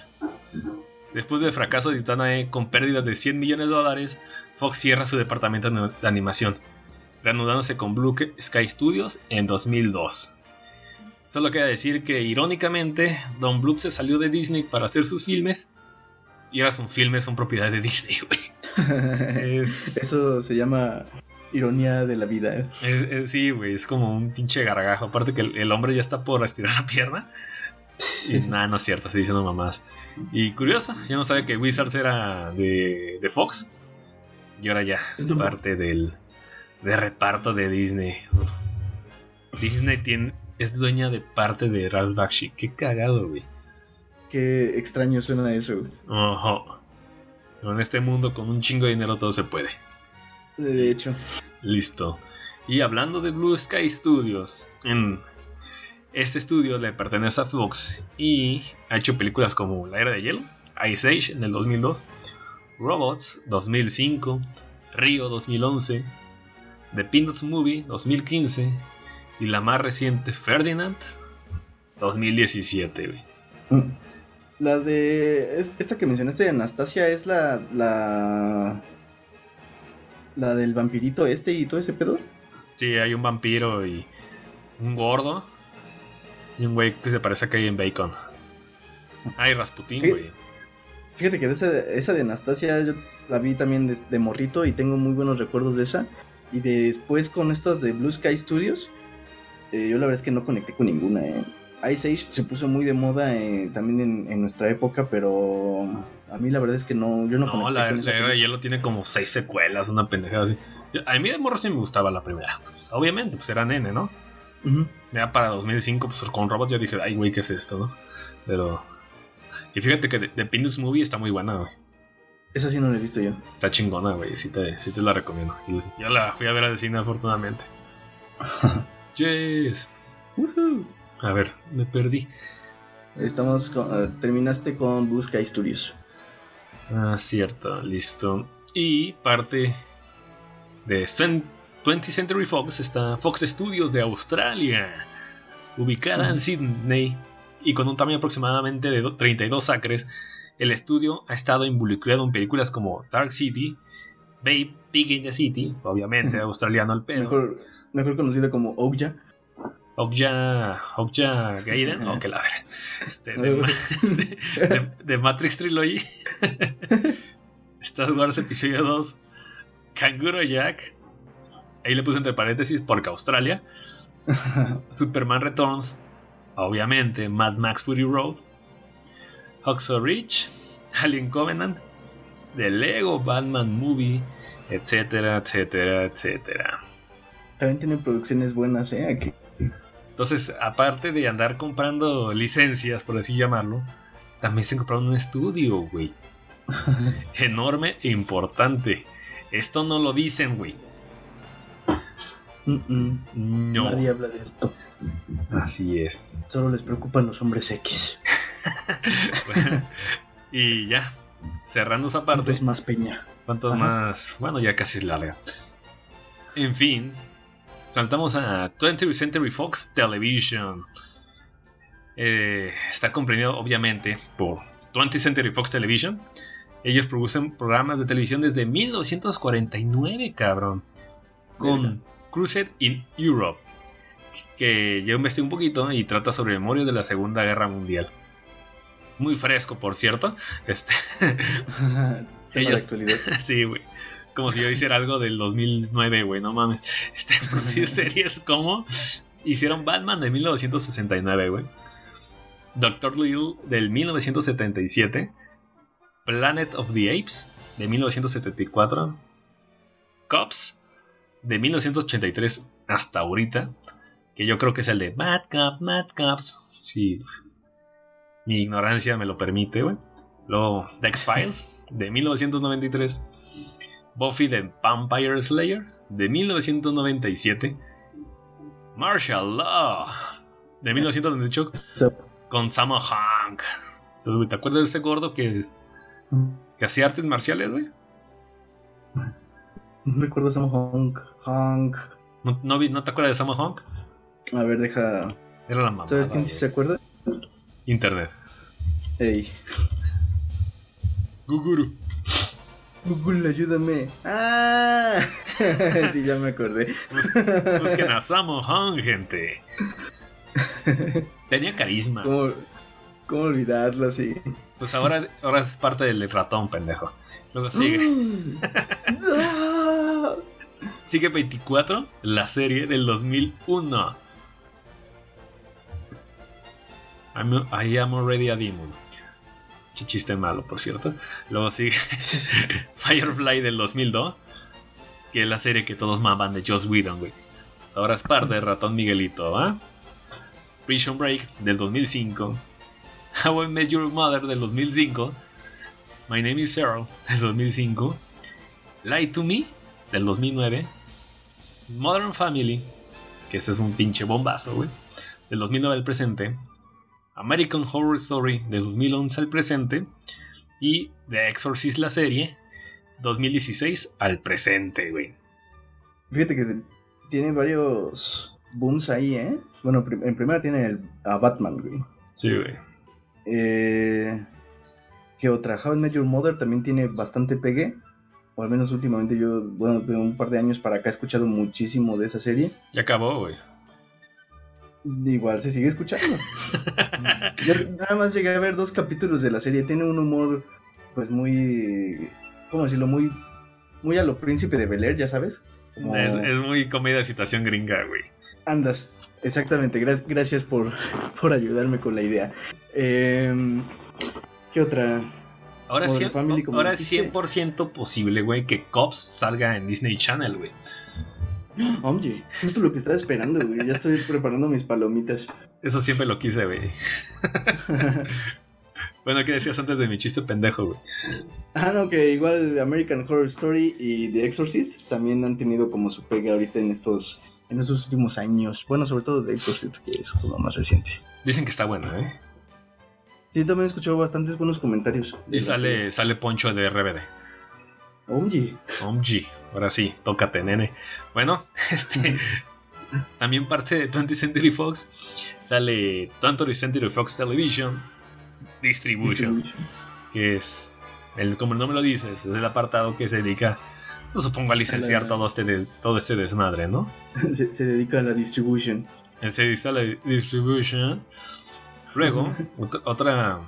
Después del fracaso de Titanae con pérdidas de 100 millones de dólares, Fox cierra su departamento de animación, reanudándose con Blue Sky Studios en 2002. Solo queda decir que irónicamente Don Bluth se salió de Disney para hacer sus filmes y ahora sus filmes son propiedad de Disney, güey. Es- Eso se llama ironía de la vida. ¿eh? Es- es- sí, güey, es como un pinche gargajo. Aparte que el, el hombre ya está por estirar la pierna. Y nada, no es cierto, estoy diciendo mamás. Y curioso, yo no sabía que Wizards era de, de Fox. Y ahora ya es parte del de reparto de Disney. Disney tiene, es dueña de parte de Ralph Bakshi. Qué cagado, güey. Qué extraño suena eso. güey. Ajá. Pero En este mundo con un chingo de dinero todo se puede. De hecho. Listo. Y hablando de Blue Sky Studios, en este estudio le pertenece a Fox y ha hecho películas como La Era de Hielo, Ice Age en el 2002, Robots 2005, Río 2011, The Peanuts Movie 2015 y la más reciente Ferdinand 2017. güey. Mm. La de. es- esta que mencionaste de Anastasia es la. La. La del vampirito este y todo ese pedo. Sí, hay un vampiro y un gordo y un güey que se parece a Kevin Bacon. Ay, Rasputin, ¿Qué? güey. Fíjate que de esa, esa de Anastasia yo la vi también de, de morrito y tengo muy buenos recuerdos de esa. Y después con estas de Blue Sky Studios, eh, yo la verdad es que no conecté con ninguna. Eh. Ice Age se puso muy de moda eh, también en, en nuestra época, pero a mí la verdad es que no, yo no, No, conecté la, con la Era de. Hielo tiene como seis secuelas, una pendejada así. A mí de morro sí me gustaba la primera. Pues, obviamente, pues era nene, ¿no? Ujú. Ya para 2005, pues con robots yo dije, ay, güey, ¿qué es esto, no? Pero... Y fíjate que The, Peanuts Movie está muy buena, güey. Esa sí no la he visto yo. Está chingona, güey. Sí te, sí te la recomiendo. Y Yo la fui a ver al cine, afortunadamente. Yes. A ver, me perdí. Estamos con- eh, terminaste con Blue Sky Studios. Ah, cierto, listo. Y parte de Cen- 20th Century Fox está Fox Studios de Australia, ubicada en. Sydney y con un tamaño aproximadamente de do- 32 acres. El estudio ha estado involucrado en películas como Dark City, Babe, Pig in the City, obviamente australiano el pedo, Mejor, mejor conocida como Okja. Okja, Okja Gaiden, o que la verga. Este, de, Ma- de- de- de Matrix Trilogy, Star Wars Episodio 2, Kanguro Jack, ahí le puse entre paréntesis porque Australia, Superman Returns, obviamente Mad Max Fury Road, Hacksaw Ridge, Alien Covenant, The Lego Batman Movie, etcétera, etcétera, etcétera. También tiene producciones buenas, ¿eh? Aquí. Entonces, aparte de andar comprando licencias, por así llamarlo, también se compraron un estudio, güey. Enorme e importante. Esto no lo dicen, güey. Mm, mm. No. Nadie habla de esto. Así es. Solo les preocupan los hombres X. Bueno, y ya, cerrando esa parte. ¿Cuántos más peña? ¿Cuántos Ajá. más? Bueno, ya casi es larga. En fin, saltamos a 20th Century Fox Television. Eh, está comprendido, obviamente, por 20th Century Fox Television. Ellos producen programas de televisión desde 1949, cabrón. Con. Crusade in Europe. Que yo investigué un poquito y trata sobre memoria de la Segunda Guerra Mundial. Muy fresco, por cierto. Este, Ellos- actualidad. Sí, güey. Como si yo hiciera algo del 2009, güey, no mames. Este, producir series como hicieron Batman de 1969, güey. Doctor Little del 1977. Planet of the Apes de 1974. Cops de 1983 hasta ahorita. Que yo creo que es el de Mad Cop, Mad Cops. Si mi ignorancia me lo permite, güey. Luego The X-Files de 1993. Buffy the Vampire Slayer de 1997. Martial Law de 1998 So, con Sammo Hank. ¿Tú ¿Te acuerdas de este gordo que, que hacía artes marciales, güey? No recuerdo a Sam Honk. Honk. ¿No, no, vi- no te acuerdas de Sammo Hank? A ver, deja. Era la mamá. ¿Sabes quién sí se acuerda? Internet. Ey. Guguru. Google, ayúdame. ¡Ah! sí, ya me acordé. Bus- Busquen a Sammo Hank, gente. Tenía carisma. ¿Cómo, cómo olvidarlo así? Pues ahora, ahora es parte del ratón, pendejo. Luego sigue. Sigue 24, la serie del 2001. I'm- I am already a demon. Chiste malo, por cierto. Luego sigue Firefly del 2002, que es la serie que todos maman de Joss Whedon, güey. Pues ahora es parte de Ratón Miguelito, ¿va? Prison Break del 2005. How I Met Your Mother del 2005. My Name is Sarah del 2005. Lie to Me del 2009. Modern Family, que ese es un pinche bombazo, güey. Del 2009 al presente. American Horror Story del 2011 al presente. Y The Exorcist la serie 2016 al presente, güey. Fíjate que tiene varios booms ahí, ¿eh? Bueno, en primera tiene el, a Batman, güey. Sí, güey. Eh, ¿Qué otra? How I Met Your Mother también tiene bastante pegue. O al menos últimamente yo, bueno, de un par de años para acá he escuchado muchísimo de esa serie. Ya acabó, güey. Igual se sigue escuchando. Yo nada más llegué a ver dos capítulos de la serie. Tiene un humor, pues muy. ¿Cómo decirlo? Muy. Muy a lo príncipe de Bel Air, ya sabes. Como- Es, es muy comedia de situación gringa, güey. Andas. Exactamente. Gra- gracias por, por ayudarme con la idea. Em, ¿Qué otra? Ahora, Modern cien- Family, como ahora es dijiste. 100% posible, güey, que Cops salga en Disney Channel, güey. Oye, justo lo que estaba esperando, güey. Ya estoy preparando mis palomitas. Eso siempre lo quise, güey. Bueno, ¿qué decías antes de mi chiste pendejo, güey? ah, no, que igual American Horror Story y The Exorcist también han tenido como su pega ahorita en estos, en estos últimos años. Bueno, sobre todo The Exorcist, que es como más reciente. Dicen que está buena, ¿eh? Sí, también he escuchado bastantes buenos comentarios. Y sale, sale Poncho de RBD. Oye, OMG. Ahora sí, tócate, nene. Bueno, este. También parte de 20th Century Fox sale 20th Century Fox Television Distribution, Distribution. que es, el, como el nombre lo dice, es el apartado que se dedica, pues, supongo, a licenciar la- todo este, de- todo este desmadre, ¿no? se, se dedica a la distribution. Se dice la Distribution. Luego, ot- otra,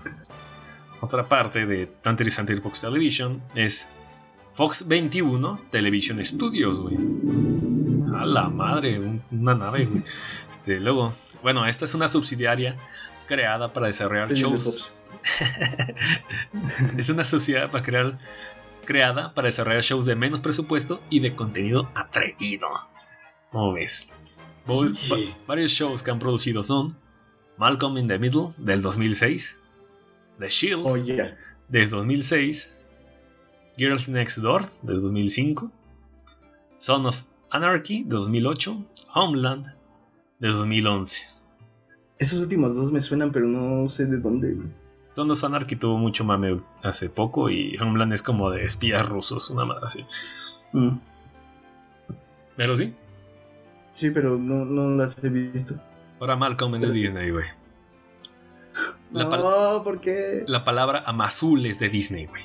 otra parte de 20th Century Fox Television es Fox 21 Television Studios, güey. A la madre, un- una nave, güey. Este, luego, bueno, esta es una subsidiaria creada para desarrollar shows. es una sociedad para crear creada para desarrollar shows de menos presupuesto y de contenido atrevido. ¿Cómo ves? Sí. varios shows que han producido son Malcolm in the Middle del 2006, The Shield Joya. del 2006, Girls Next Door del 2005, Son of Anarchy de 2008, Homeland de 2011. Esos últimos dos me suenan, pero no sé de dónde. Son of Anarchy tuvo mucho mame hace poco y Homeland es como de espías rusos, una madre así. Mm. Pero sí, Sí, pero no, no las he visto. Ahora Malcolm en el. Disney, güey. La, no, ¿por qué? la palabra amazul es de Disney, güey.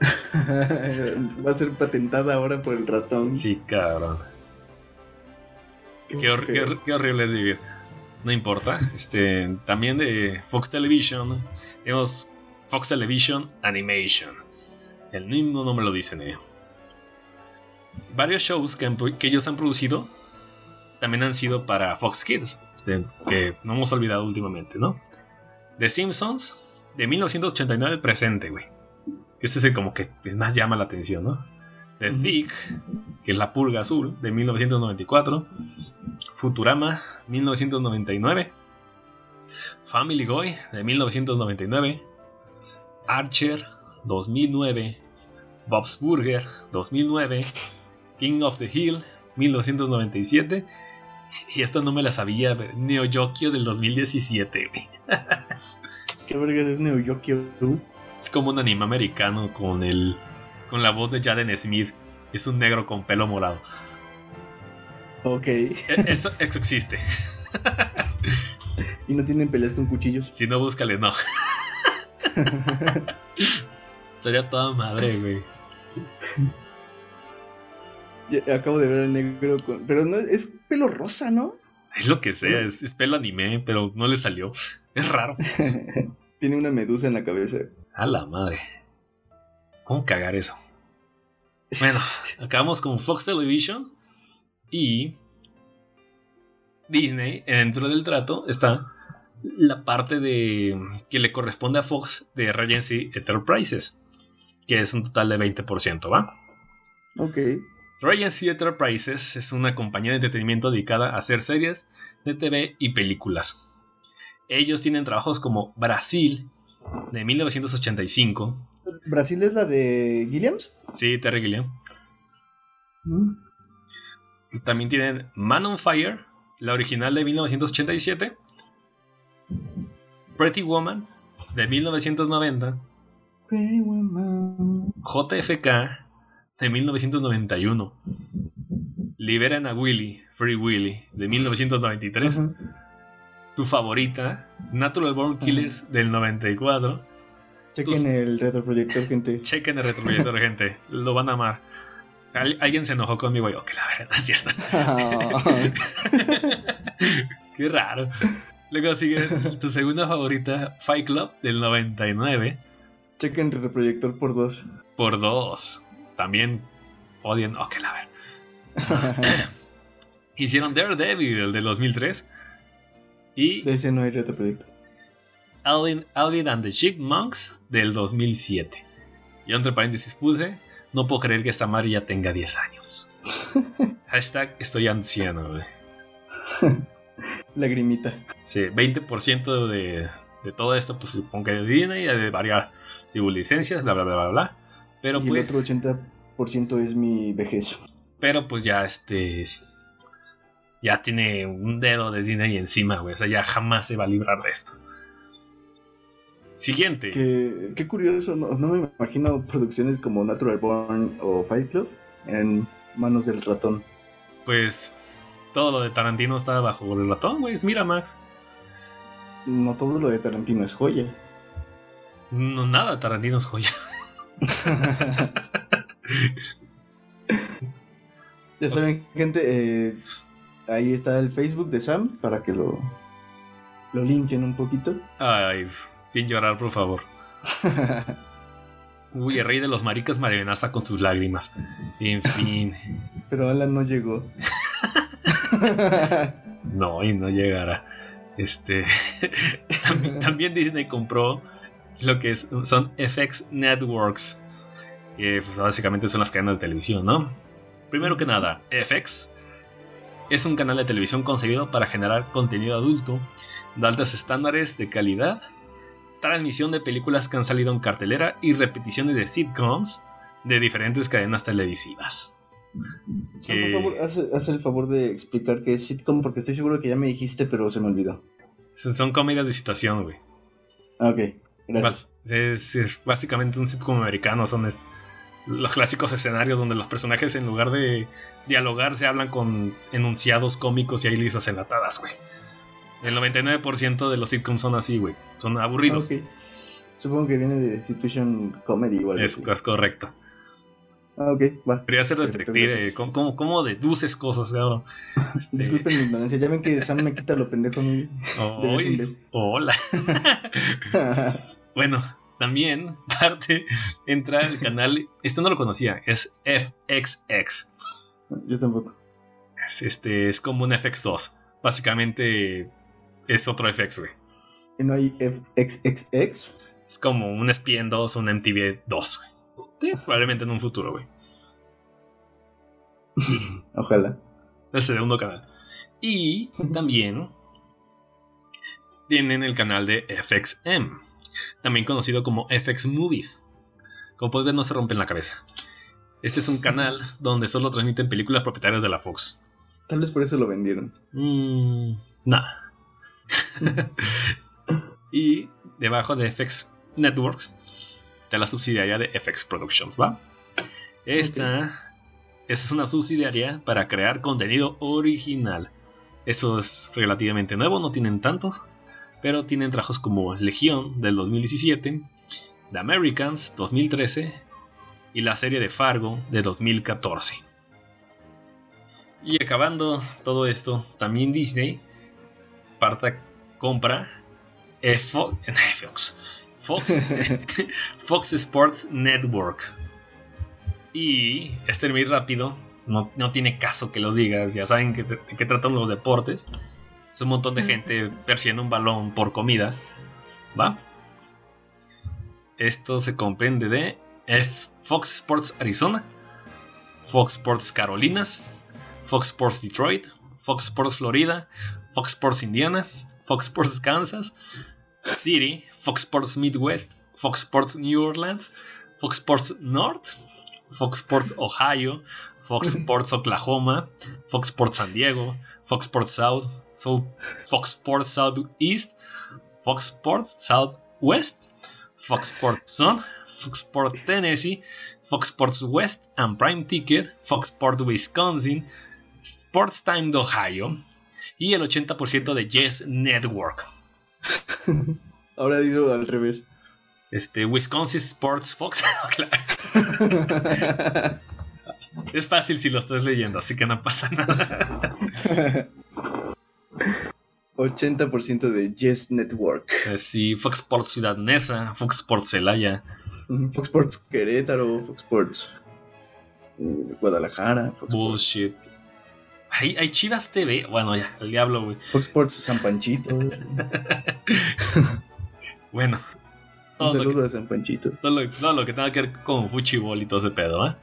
Va a ser patentada ahora por el ratón. Sí, cabrón. Qué, hor- qué feo. hor- qué horrible es vivir. No importa. Este, también de Fox Television. Tenemos Fox Television Animation. El mismo nombre lo dicen. eh. Varios shows que, han pro- que ellos han producido también han sido para Fox Kids. De- que no hemos olvidado últimamente, ¿no? The Simpsons de 1989 al presente, güey. Este es el como que más llama la atención, ¿no? The. Thick, que es la pulga azul, de 1994. Futurama, 1999. Family Guy, de 1999. Archer, 2009. Bob's Burger, 2009. King of the Hill, 1997. Y esta no me la sabía. Neo Yokio del 2017, güey. ¿Qué verga es Neo Yokio? tú? Es como un anime americano con el con la voz de Jaden Smith. Es un negro con pelo morado. Ok. E- Eso, eso existe. y no tienen peleas con cuchillos. Si no, búscale, no. Estaría toda madre, güey. Acabo de ver al negro con. Pero no es pelo rosa, ¿no? Es lo que sea, es, es pelo anime, pero no le salió. Es raro. Tiene una medusa en la cabeza. A la madre. ¿Cómo cagar eso? Bueno, acabamos con Fox Television y Disney. Dentro del trato está la parte de que le corresponde a Fox de Regency Enterprises, que es un total de 20%, ¿va? Ok. Regency Enterprises es una compañía de entretenimiento dedicada a hacer series de TV y películas. Ellos tienen trabajos como Brasil de 1985. ¿Brasil es la de Gilliams? Sí, Terry Gilliam. Mm. También tienen Man on Fire, la original de 1987. Pretty Woman de 1990. Pretty woman. JFK de 1991. Liberan a Willy, Free Willy de 1993. Ajá. Tu favorita, Natural Born Killers del 94. Chequen Tus- el retroproyector, gente. Chequen el retroproyector, gente. Lo van a amar. Al- alguien se enojó conmigo y yo, que la verdad, es cierto. Qué raro. Luego sigue tu segunda favorita, Fight Club del 99 Chequen el retroproyector por dos. por 2. También odian, oh, que la verdad. Hicieron Daredevil del 2003 y De ese no hay retroproyector. Alvin, Alvin and the Chipmunks del 2007. Y entre paréntesis puse, no puedo creer que esta madre ya tenga 10 años. Hashtag estoy anciano, güey. Lagrimita. Sí, 20% de, de todo esto, pues supongo que de Disney, de variar, si hubo licencias, bla, bla, bla, bla, bla. Pero y pues, el otro 80% es mi vejez. pero pues ya este, ya tiene un dedo de Disney encima, güey. O sea, ya jamás se va a librar de esto. Siguiente. Qué, qué curioso, no, no me imagino producciones como Natural Born o Fight Club en manos del ratón. Pues todo lo de Tarantino está bajo el ratón, güey. Es Miramax. No todo lo de Tarantino es joya. No, nada, Tarantino es joya. Ya saben, gente, eh, ahí está el Facebook de Sam para que lo, lo linken un poquito. Ay, sin llorar, por favor. Uy, el rey de los maricas me amenaza con sus lágrimas. En fin. Pero Alan no llegó. No, y no llegará. Este. también, también Disney compró lo que es- son FX Networks. que pues, básicamente son las cadenas de televisión, ¿no? Primero que nada, FX es un canal de televisión concebido para generar contenido adulto de altos estándares de calidad, transmisión de películas que han salido en cartelera y repeticiones de sitcoms de diferentes cadenas televisivas. Que- favor, haz, haz el favor de explicar qué es sitcom, porque estoy seguro que ya me dijiste, pero se me olvidó. Son son comedias de situación, güey. Ah, ok, gracias. Es, es básicamente un sitcom americano, son es- los clásicos escenarios donde los personajes en lugar de dialogar se hablan con enunciados cómicos y hay lisas enlatadas, güey. El 99% de los sitcoms son así, güey. Son aburridos. Supongo que viene de Situation Comedy algo es, correcto. Ah, ok, va. Quería ser detective. ¿Cómo, cómo, cómo deduces cosas, cabrón? Este, Disculpen mi ignorancia, ya ven que Sam me quita lo pendejo hola. Bueno, también parte entra el canal. Esto no lo conocía, es FXX. Yo tampoco. Es, este, es como un FX2. Básicamente es otro FX, güey. ¿Y no hay FXXX? Es como un ESPN 2 o un MTV 2. güey. Sí, probablemente en un futuro, güey. Ojalá. Es el segundo canal. Y también tienen el canal de FXM, también conocido como FX Movies. Como puedes ver, no se rompen la cabeza. Este es un canal donde solo transmiten películas propietarias de la Fox. Tal vez por eso lo vendieron. Mm, nada. y debajo de FX Networks está la subsidiaria de FX Productions, ¿va? Esta, esta es una subsidiaria para crear contenido original. Eso es relativamente nuevo, no tienen tantos, pero tienen trabajos como Legión del 2017, The Americans 2013 y la serie de Fargo de 2014. Y acabando todo esto, también Disney parta compra eh, Fo- Fox, Fox, Fox Sports Network. Y este es muy rápido, no, no tiene caso que los digas, ya saben que, de qué tratan los deportes. Es un montón de gente persiguiendo un balón por comida. ¿Va? Esto se comprende de F- Fox Sports Arizona, Fox Sports Carolinas, Fox Sports Detroit, Fox Sports Florida, Fox Sports Indiana, Fox Sports Kansas City, Fox Sports Midwest, Fox Sports New Orleans, Fox Sports North, Fox Sports Ohio, Fox Sports Oklahoma, Fox Sports San Diego, Fox Sports South, so Fox Sports Southeast, Fox Sports Southwest, Fox Sports Sun, Fox Sports Tennessee, Fox Sports West and Prime Ticket, Fox Sports Wisconsin, Sports Time de Ohio y el 80% de Yes Network. Ahora digo al revés. Este, Wisconsin Sports Fox. Es fácil si lo estás leyendo, así que no pasa nada. 80% de Yes Network. Eh, Sí, Fox Sports Ciudad Neza, Fox Sports Celaya, Fox Sports Querétaro, Fox Sports eh, Guadalajara, Fox, Bullshit. Hay, hay Chivas TV. Bueno, ya, el diablo, güey. Fox Sports San Panchito. Un Bueno, que, saludo a San Panchito. todo, lo, todo lo que tenga que ver con fuchibol y todo ese pedo, ¿eh?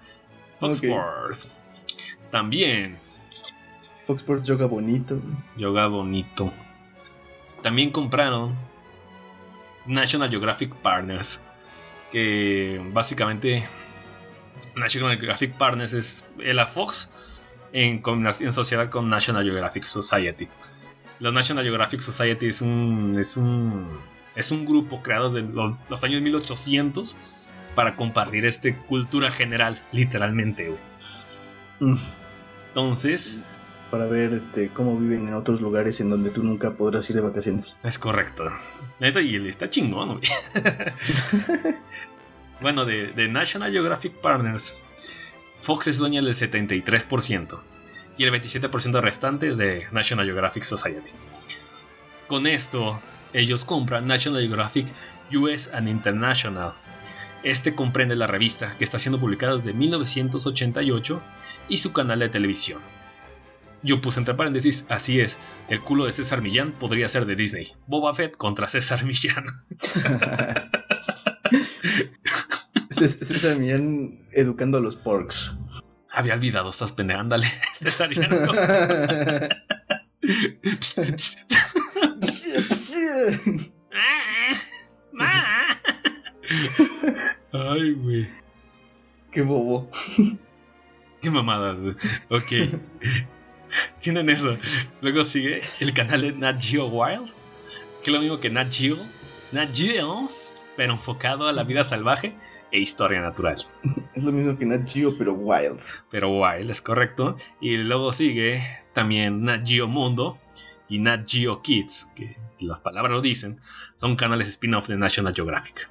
Fox. Sports. También, Fox Sports Yoga Bonito. yoga bonito. También compraron National Geographic Partners. Que básicamente National Geographic Partners es la Fox en, en sociedad con National Geographic Society. La National Geographic Society es un, es un, es un grupo creado desde lo- los años 1800 para compartir este cultura general, literalmente. Mm, Entonces, Para ver este cómo viven en otros lugares en donde tú nunca podrás ir de vacaciones. Es correcto. Neta, y él está chingón, güey. bueno, de, de National Geographic Partners, Fox es dueña del 73%. Y el 27% restante es de National Geographic Society. Con esto, ellos compran National Geographic US and International. Este comprende la revista, que está siendo publicada desde 1988, y su canal de televisión. Yo puse entre paréntesis, así es, el culo de César Millán podría ser de Disney. Boba Fett contra César Millán. Se sabían educando a los porks. Había olvidado, estás pendeja, ándale. Cesariano. Ay, güey. Qué bobo. Qué mamada. Ok. Tienen eso. Luego sigue el canal de Nat Geo Wild. Que es lo mismo que Nat Geo. Nat Geo, pero enfocado a la vida salvaje e historia natural. Es lo mismo que Nat Geo, pero wild. Pero Wild es correcto. Y luego sigue también Nat Geo Mundo y Nat Geo Kids, que las palabras lo dicen, son canales spin-off de National Geographic.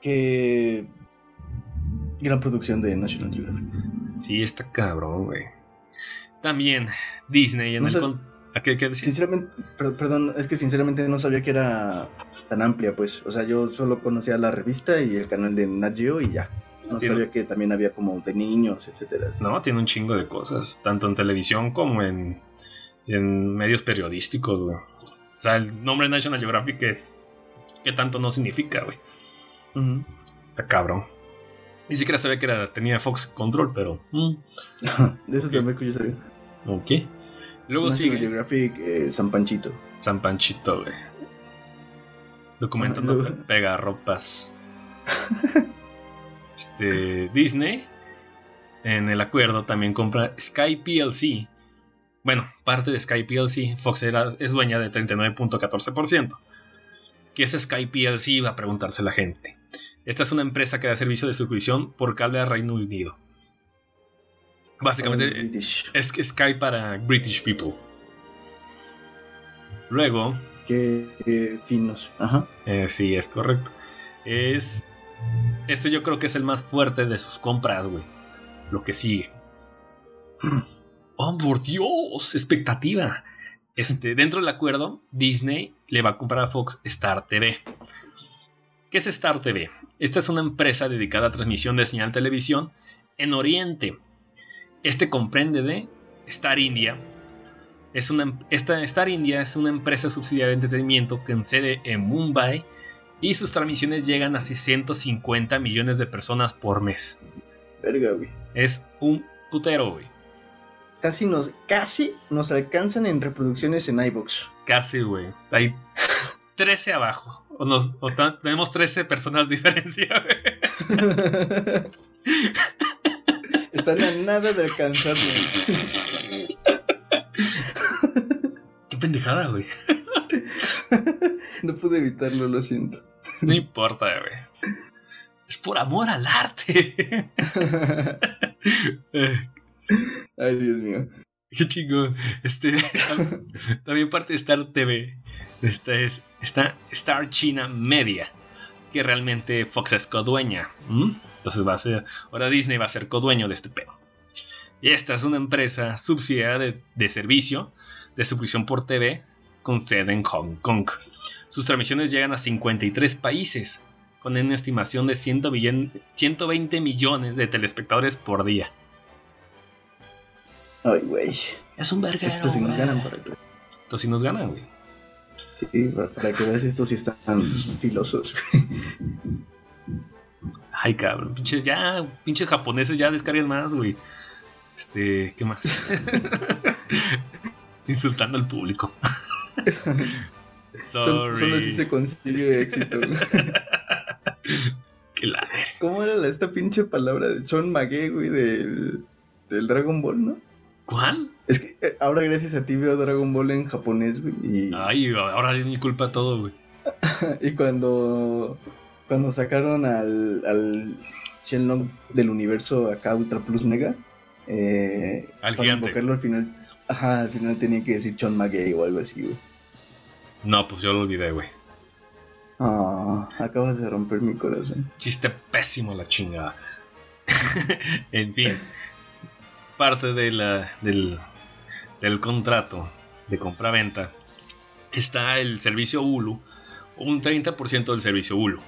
Qué gran producción de National Geographic. Sí, está cabrón, güey. También Disney en No el... con- ¿A qué, qué decir? Sinceramente, per- perdón, es que sinceramente no sabía que era tan amplia, pues. O sea, yo solo conocía la revista y el canal de Nat Geo y ya. No Tiene- sabía que también había como de niños, etcétera. No, tiene un chingo de cosas, tanto en televisión como en, en medios periodísticos, güey. O sea, el nombre National Geographic, que, que tanto no significa, güey. Está cabrón. Ni siquiera sabía que era, tenía Fox Control, pero... mm, de eso tampoco yo sabía. ok. Luego National sigue Geographic, eh, San Panchito. San Panchito, güey. Documentando luego- pe- pegarropas. Este, Disney, en el acuerdo, también compra Sky PLC. Bueno, parte de Sky PLC. Fox era, es dueña de 39.14%. ¿Qué es Sky PLC? Va a preguntarse la gente. Esta es una empresa que da servicio de suscripción por cable a Reino Unido. Básicamente, es Sky para British people. Luego, Qué, qué finos. Ajá. eh, sí, es correcto. Es. Este yo creo que es el más fuerte de sus compras, güey. Lo que sigue. ¡Oh, por Dios! Expectativa. Este, dentro del acuerdo, Disney le va a comprar a Fox Star TV. ¿Qué es Star TV? Esta es una empresa dedicada a transmisión de señal televisión en Oriente. Este comprende de Star India. Es una, esta Star India es una empresa subsidiaria de entretenimiento con sede en Mumbai y sus transmisiones llegan a 650 millones de personas por mes. Verga, güey. Es un putero, güey. Casi nos, casi nos alcanzan en reproducciones en iVoox. Casi, güey. Hay 13 abajo. O, nos- o ta- tenemos 13 personas diferencia. Están a nada de alcanzarnos. Qué pendejada, güey. No pude evitarlo, lo siento. No importa, güey. Es por amor al arte. Ay, Dios mío. Qué chingón. Este, tam- también parte de Star TV. Esta es está Star China Media. Que realmente Fox es codueña. Entonces va a ser. Ahora Disney va a ser codueño de este pedo. Y esta es una empresa subsidiaria de, de servicio de suscripción por TV con sede en Hong Kong. Sus transmisiones llegan a 53 países, con una estimación de 100 millones- 120 millones de telespectadores por día. Ay, güey. Es un verguero. Estos sí nos ganan para que, Estos sí nos ganan, güey. Sí, para que veas, estos sí están filosos. Ay, cabrón. Pinches, ya, pinches japoneses ya descargan más, güey. Este, ¿qué más? Insultando al público. Son, Sorry. solo así se consigue éxito. güey. Que la verga. ¿Cómo era esta pinche palabra de Chon Mage, güey, del, del Dragon Ball, no? ¿Cuál? Es que eh, ahora gracias a ti veo Dragon Ball en japonés, güey. Y, Ay, ahora es mi culpa todo, güey. y cuando, cuando sacaron al, al Shenlong del universo acá Ultra Plus Mega, eh, Al para gigante. invocarlo al final, ajá, al final tenía que decir Chon Mage o algo así, güey. No, pues yo lo olvidé, güey. Ah, acabas de romper mi corazón. Chiste pésimo la chingada. en fin. Parte de la, del, del contrato de compra-venta está el servicio Hulu. Un 30% del servicio Hulu.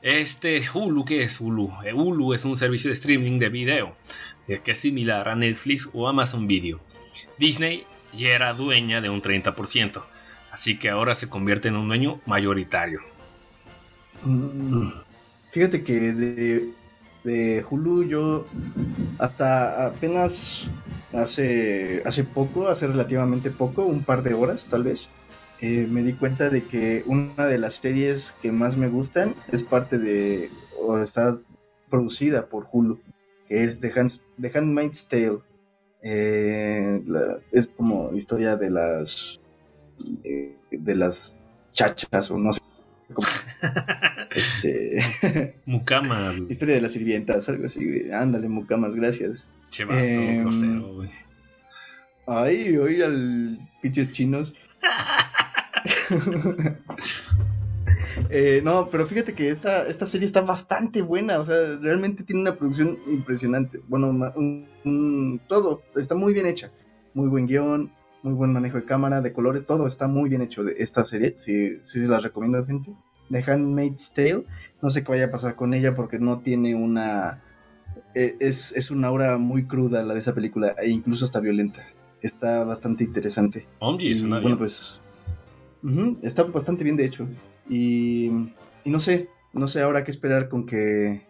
Este Hulu, ¿qué es Hulu? Eh, Hulu es un servicio de streaming de video eh, que es similar a Netflix o Amazon Video. Disney ya era dueña de un 30%, así que ahora se convierte en un dueño mayoritario. Mm, Fíjate que de, de Hulu yo hasta apenas hace, hace poco, hace relativamente poco, un par de horas tal vez, eh, me di cuenta de que una de las series que más me gustan es parte de, o está producida por Hulu, que es The, Handmaid's Tale. Eh, es como historia de las de, de las chachas o no sé cómo este Mucamas, historia de las sirvientas algo así ándale mucamas gracias Che, vato, grosero, güey. ay oí al pinches chinos Eh, no, pero fíjate que esta, esta serie está bastante buena, o sea, realmente tiene una producción impresionante. Bueno, un- todo está muy bien hecha, muy buen guion, muy buen manejo de cámara, de colores, todo está muy bien hecho de esta serie. Sí, sí se las recomiendo, gente. The Handmaid's Tale, no sé qué vaya a pasar con ella porque no tiene una... eh, es, es una aura muy cruda la de esa película e incluso hasta violenta. Está bastante interesante. Y bueno, pues. está bastante bien, de hecho. Y, y no sé, no sé ahora qué esperar con que.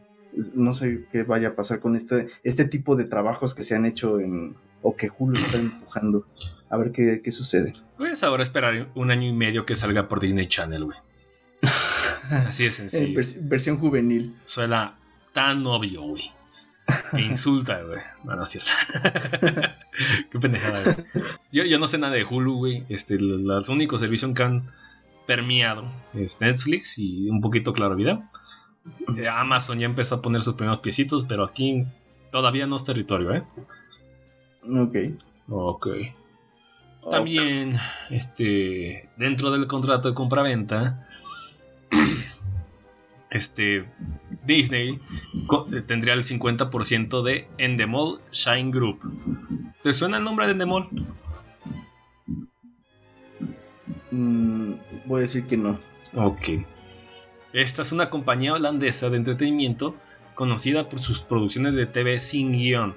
No sé qué vaya a pasar con este, este tipo de trabajos que se han hecho en. O que Hulu está empujando. A ver qué, qué sucede. Pues ahora esperar un año y medio que salga por Disney Channel, güey. Así de En sencillo. vers- versión juvenil. Suena tan obvio, güey. Que insulta, güey. No, no es cierto. Qué pendejada, güey. Yo, yo no sé nada de Hulu, güey. Este, los únicos servicios que han permeado es Netflix y un poquito Claro Video. Eh, Amazon ya empezó a poner sus primeros piecitos, pero aquí todavía no es territorio, ¿eh? Ok. Ok. También, este, dentro del contrato de compraventa, este, Disney eh, tendría el 50% de Endemol Shine Group. ¿Te suena el nombre de Endemol? mm, voy a decir que no. Ok. Esta es una compañía holandesa de entretenimiento conocida por sus producciones de TV sin guion.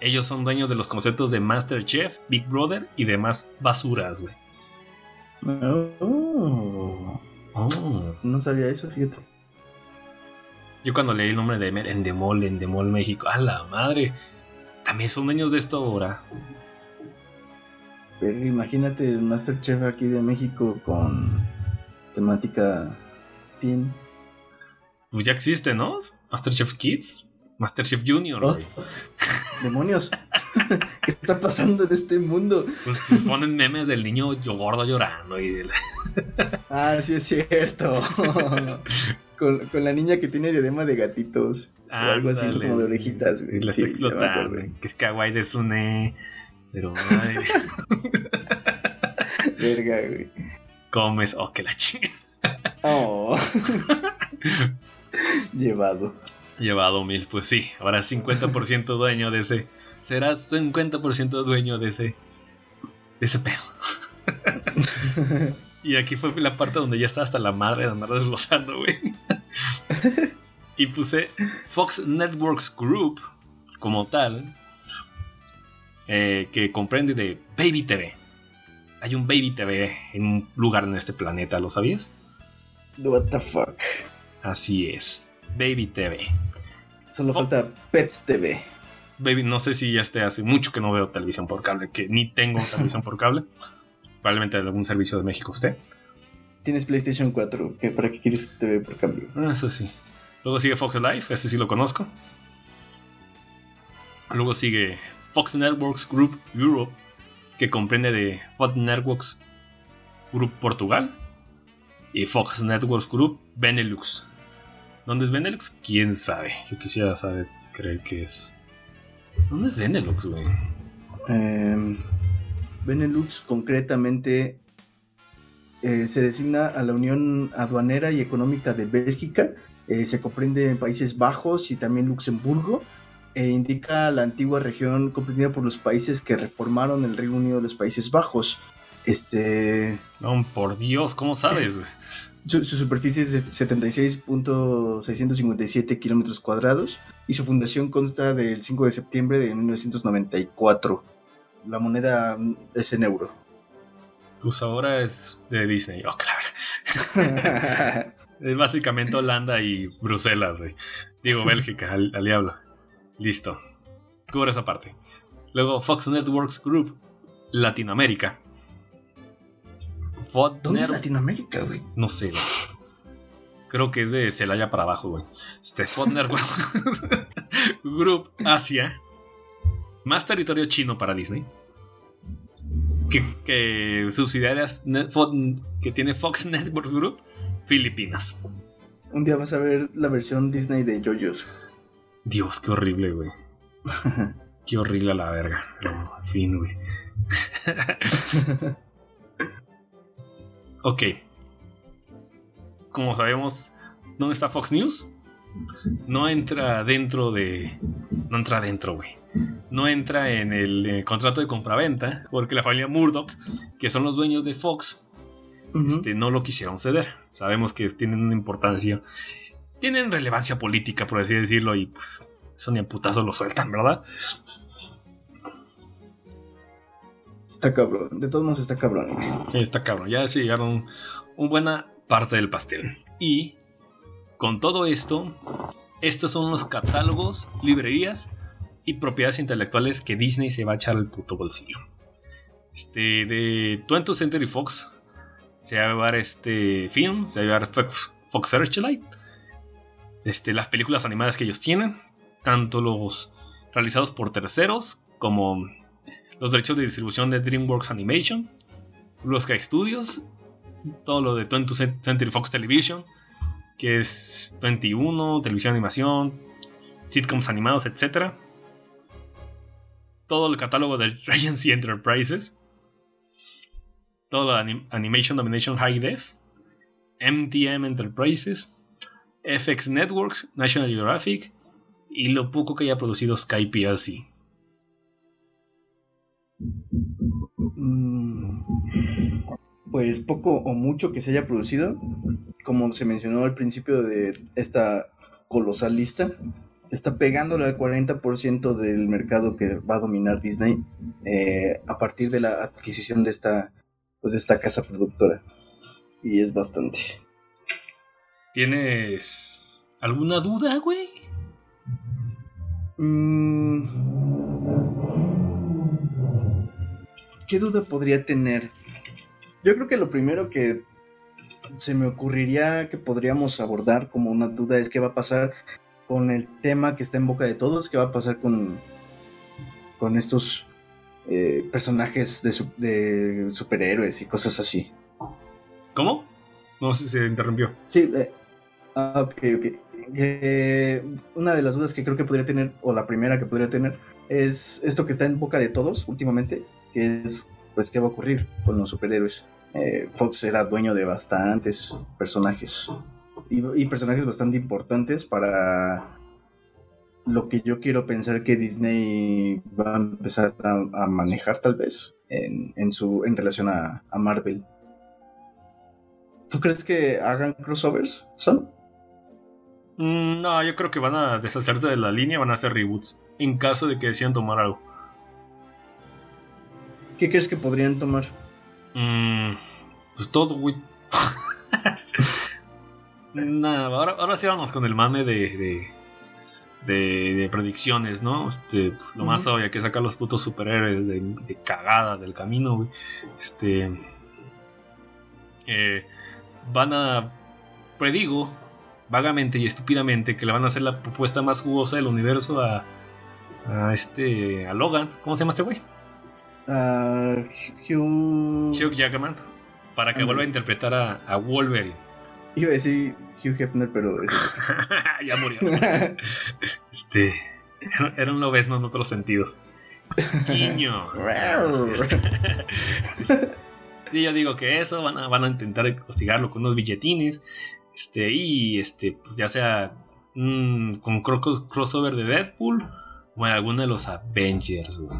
Ellos son dueños de los conceptos de Masterchef, Big Brother y demás basuras, güey. Oh, Oh. no sabía eso, fíjate. Yo cuando leí el nombre de Emer- Endemol, Endemol México, ¡a la madre! También son dueños de esto ahora. Pero imagínate el Masterchef aquí de México con temática teen. Pues ya existe, ¿no? Masterchef Kids, Masterchef Junior, Oh. güey. ¡Demonios! ¿Qué está pasando en este mundo? Pues ponen memes del niño gordo llorando y de la- Ah, sí es cierto. con, con la niña que tiene diadema de gatitos. O algo así, como de orejitas, güey. Y la Sí, explotando. Que es kawaii de Sune. Pero, ay, Verga, güey. comes. Oh, que la chinga. Oh. Llevado. Llevado mil, pues sí. Ahora 50% dueño de ese. Será 50% dueño de ese. De ese pedo. Y aquí fue la parte donde ya estaba hasta la madre de andar desglosando, güey. y puse Fox Networks Group como tal, eh, que comprende de Baby TV. Hay un Baby TV en un lugar en este planeta, ¿lo sabías? What the fuck. Así es, Baby TV. Solo Oh. falta Pets TV. Baby, no sé si ya esté hace mucho que no veo televisión por cable, que ni tengo televisión por cable. Probablemente algún servicio de México usted. Tienes PlayStation 4. ¿qué, ¿Para qué quieres TV por cambio? Ah, Eso sí. Luego sigue Fox Life, ese sí lo conozco. Luego sigue Fox Networks Group Europe, que comprende de Fox Networks Group Portugal y Fox Networks Group Benelux. ¿Dónde es Benelux? ¿Quién sabe? Yo quisiera saber, creer que es... ¿Dónde es Benelux, güey? Eh, Benelux concretamente eh, se designa a la Unión Aduanera y Económica de Bélgica. Eh, se comprende en Países Bajos y también Luxemburgo. E indica la antigua región comprendida por los países que reformaron el Reino Unido de los Países Bajos. Este, No, por Dios, ¿cómo sabes, güey? Su, su superficie es de 76.657 kilómetros cuadrados y su fundación consta del 5 de septiembre de 1994. La moneda es en euro. Pues ahora es de Disney. Oh, verga. Es básicamente Holanda y Bruselas, güey. Digo, Bélgica, al, al diablo. Listo. Cubre esa parte. Luego Fox Networks Group, Latinoamérica. Fox ¿Dónde es Latinoamérica, güey? No sé, güey. Creo que es de Celaya para abajo, güey. Este Networks Group Asia. Más territorio chino para Disney. Que, que subsidiarias que tiene Fox Network Group, Filipinas. Un día vas a ver la versión Disney de JoJo's. Dios, qué horrible, güey. Qué horrible a la verga. Pero, en fin, güey. ok. Como sabemos, ¿dónde está Fox News? No entra dentro de. No entra dentro, güey. No entra en el contrato de compraventa, porque la familia Murdoch, que son los dueños de Fox, este, no lo quisieron ceder. Sabemos que tienen una importancia, tienen relevancia política, por así decirlo, y pues eso ni a putazo lo sueltan, ¿verdad? Está cabrón. De todos modos está cabrón. Sí, está cabrón, ya se llegaron una buena parte del pastel. Y con todo esto, estos son los catálogos, librerías y propiedades intelectuales que Disney se va a echar al puto bolsillo. Este, de 20th Century Fox se va a llevar este film, se va a llevar Fox, Fox Searchlight, este, las películas animadas que ellos tienen, tanto los realizados por terceros como los derechos de distribución de DreamWorks Animation, los Sky Studios, todo lo de 20th Century Fox Television, que es 21, televisión animación, sitcoms animados, etc. Todo el catálogo de Regency Enterprises, todo lo de Anim- Animation Domination High Def, MTM Enterprises, FX Networks, National Geographic y lo poco que haya producido Sky PLC. Mm, Pues poco o mucho que se haya producido, como se mencionó al principio de esta colosal lista, está pegándole al 40% del mercado que va a dominar Disney eh, a partir de la adquisición de esta, pues, de esta casa productora. Y es bastante. ¿Tienes alguna duda, güey? Mm, ¿Qué duda podría tener? Yo creo que lo primero que se me ocurriría que podríamos abordar como una duda es qué va a pasar con el tema que está en boca de todos, qué va a pasar con, con estos eh, personajes de, su- de superhéroes y cosas así. ¿Cómo? No sé si se interrumpió. Sí, eh, ah, ok, ok. Que una de las dudas que creo que podría tener, o la primera que podría tener, es esto que está en boca de todos últimamente, que es, pues, ¿qué va a ocurrir con los superhéroes? Eh, Fox era dueño de bastantes personajes, y, personajes bastante importantes para lo que yo quiero pensar que Disney va a empezar a, manejar tal vez en, en, su, en relación a, Marvel. ¿Tú crees que hagan crossovers? ¿Son? Mm, no, yo creo que van a deshacerse de la línea, van a hacer reboots. En caso de que decidan tomar algo. ¿Qué crees que podrían tomar? Mm, pues todo, güey. Nada, ahora, ahora sí vamos con el mame de, de, de, de predicciones, ¿no? Este, pues, lo más obvio que sacar los putos superhéroes de, de cagada del camino, güey. Este. eh, van a. Predigo, vagamente y estúpidamente, que le van a hacer la propuesta más jugosa del universo a. A este. A Logan. ¿Cómo se llama este güey? Ah, Hugh... Hugh Jackman. Para que vuelva a interpretar a, a Wolverine. Iba a decir Hugh Hefner, pero... es- ya murió. Este. Era, un lobesno en otros sentidos. Guiño. Sí, yo digo que eso, van a, van a intentar hostigarlo con unos billetines. Este, y este, pues ya sea mm, con cro- crossover de Deadpool o en alguno de los Avengers, güey.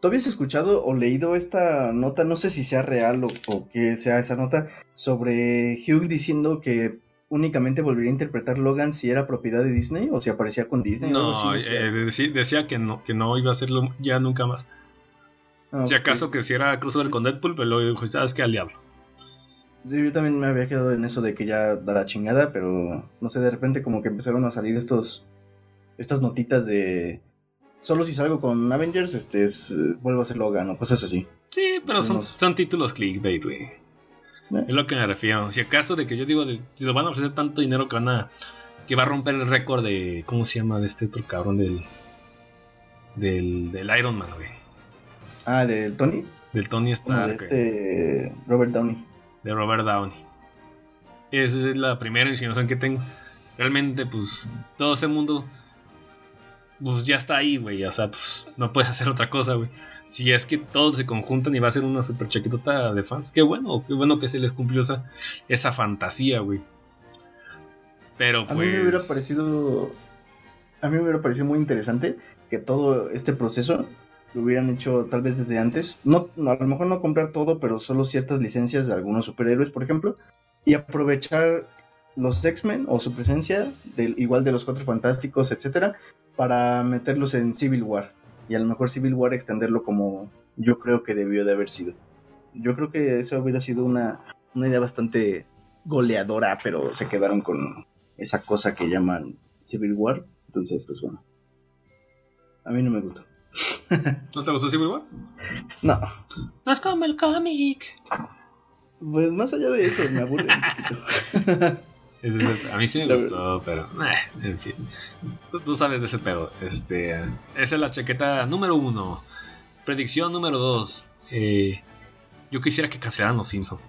¿Tú habías escuchado o leído esta nota? No sé si sea real o, o que sea esa nota sobre Hugh diciendo que únicamente volvería a interpretar Logan si era propiedad de Disney o si aparecía con Disney. o No, así decía. eh, decía, decía que no, que no iba a hacerlo ya nunca más. Ah, Si acaso que si era crossover con Deadpool, pero luego dijo, ¿sabes qué? Al diablo. Sí, yo también me había quedado en eso de que ya da la chingada, pero no sé, de repente como que empezaron a salir estos estas notitas de solo si salgo con Avengers, este es eh, vuelvo a ser Logan o cosas así. Sí, pero son, son títulos clickbait, güey. ¿Eh? Es lo que me refiero. Si acaso de que yo digo, de, si lo van a ofrecer tanto dinero que van a. que va a romper el récord de. ¿Cómo se llama? De este otro cabrón del. del, del Iron Man, güey. Ah, del Tony, Del Tony Stark, de güey, este Robert Downey. de Robert Downey. Esa es la primera insinuación que tengo. Realmente, pues, todo ese mundo. Pues ya está ahí, güey. O sea, pues no puedes hacer otra cosa, güey. Si es que todos se conjuntan y va a ser una super chaquetota de fans, qué bueno, qué bueno que se les cumplió esa, esa fantasía, güey. Pero A pues. mí me hubiera parecido a mí me hubiera parecido muy interesante que todo este proceso lo hubieran hecho tal vez desde antes. No, no, a lo mejor no comprar todo, pero solo ciertas licencias de algunos superhéroes, por ejemplo, y aprovechar los X-Men o su presencia, del, igual de los Cuatro Fantásticos, etcétera, para meterlos en Civil War. Y a lo mejor Civil War extenderlo como yo creo que debió de haber sido. Yo creo que eso hubiera sido una, una idea bastante goleadora, pero se quedaron con esa cosa que llaman Civil War. Entonces, pues bueno. A mí no me gustó. ¿No te gustó Civil War? No, No es como el cómic. pues más allá de eso, me aburre un poquito. A mí sí me gustó, pero. eh, en fin. Tú, tú sabes de ese pedo. Este, esa es la chaqueta número uno. Predicción número dos. Eh, yo quisiera que cancelaran los Simpsons.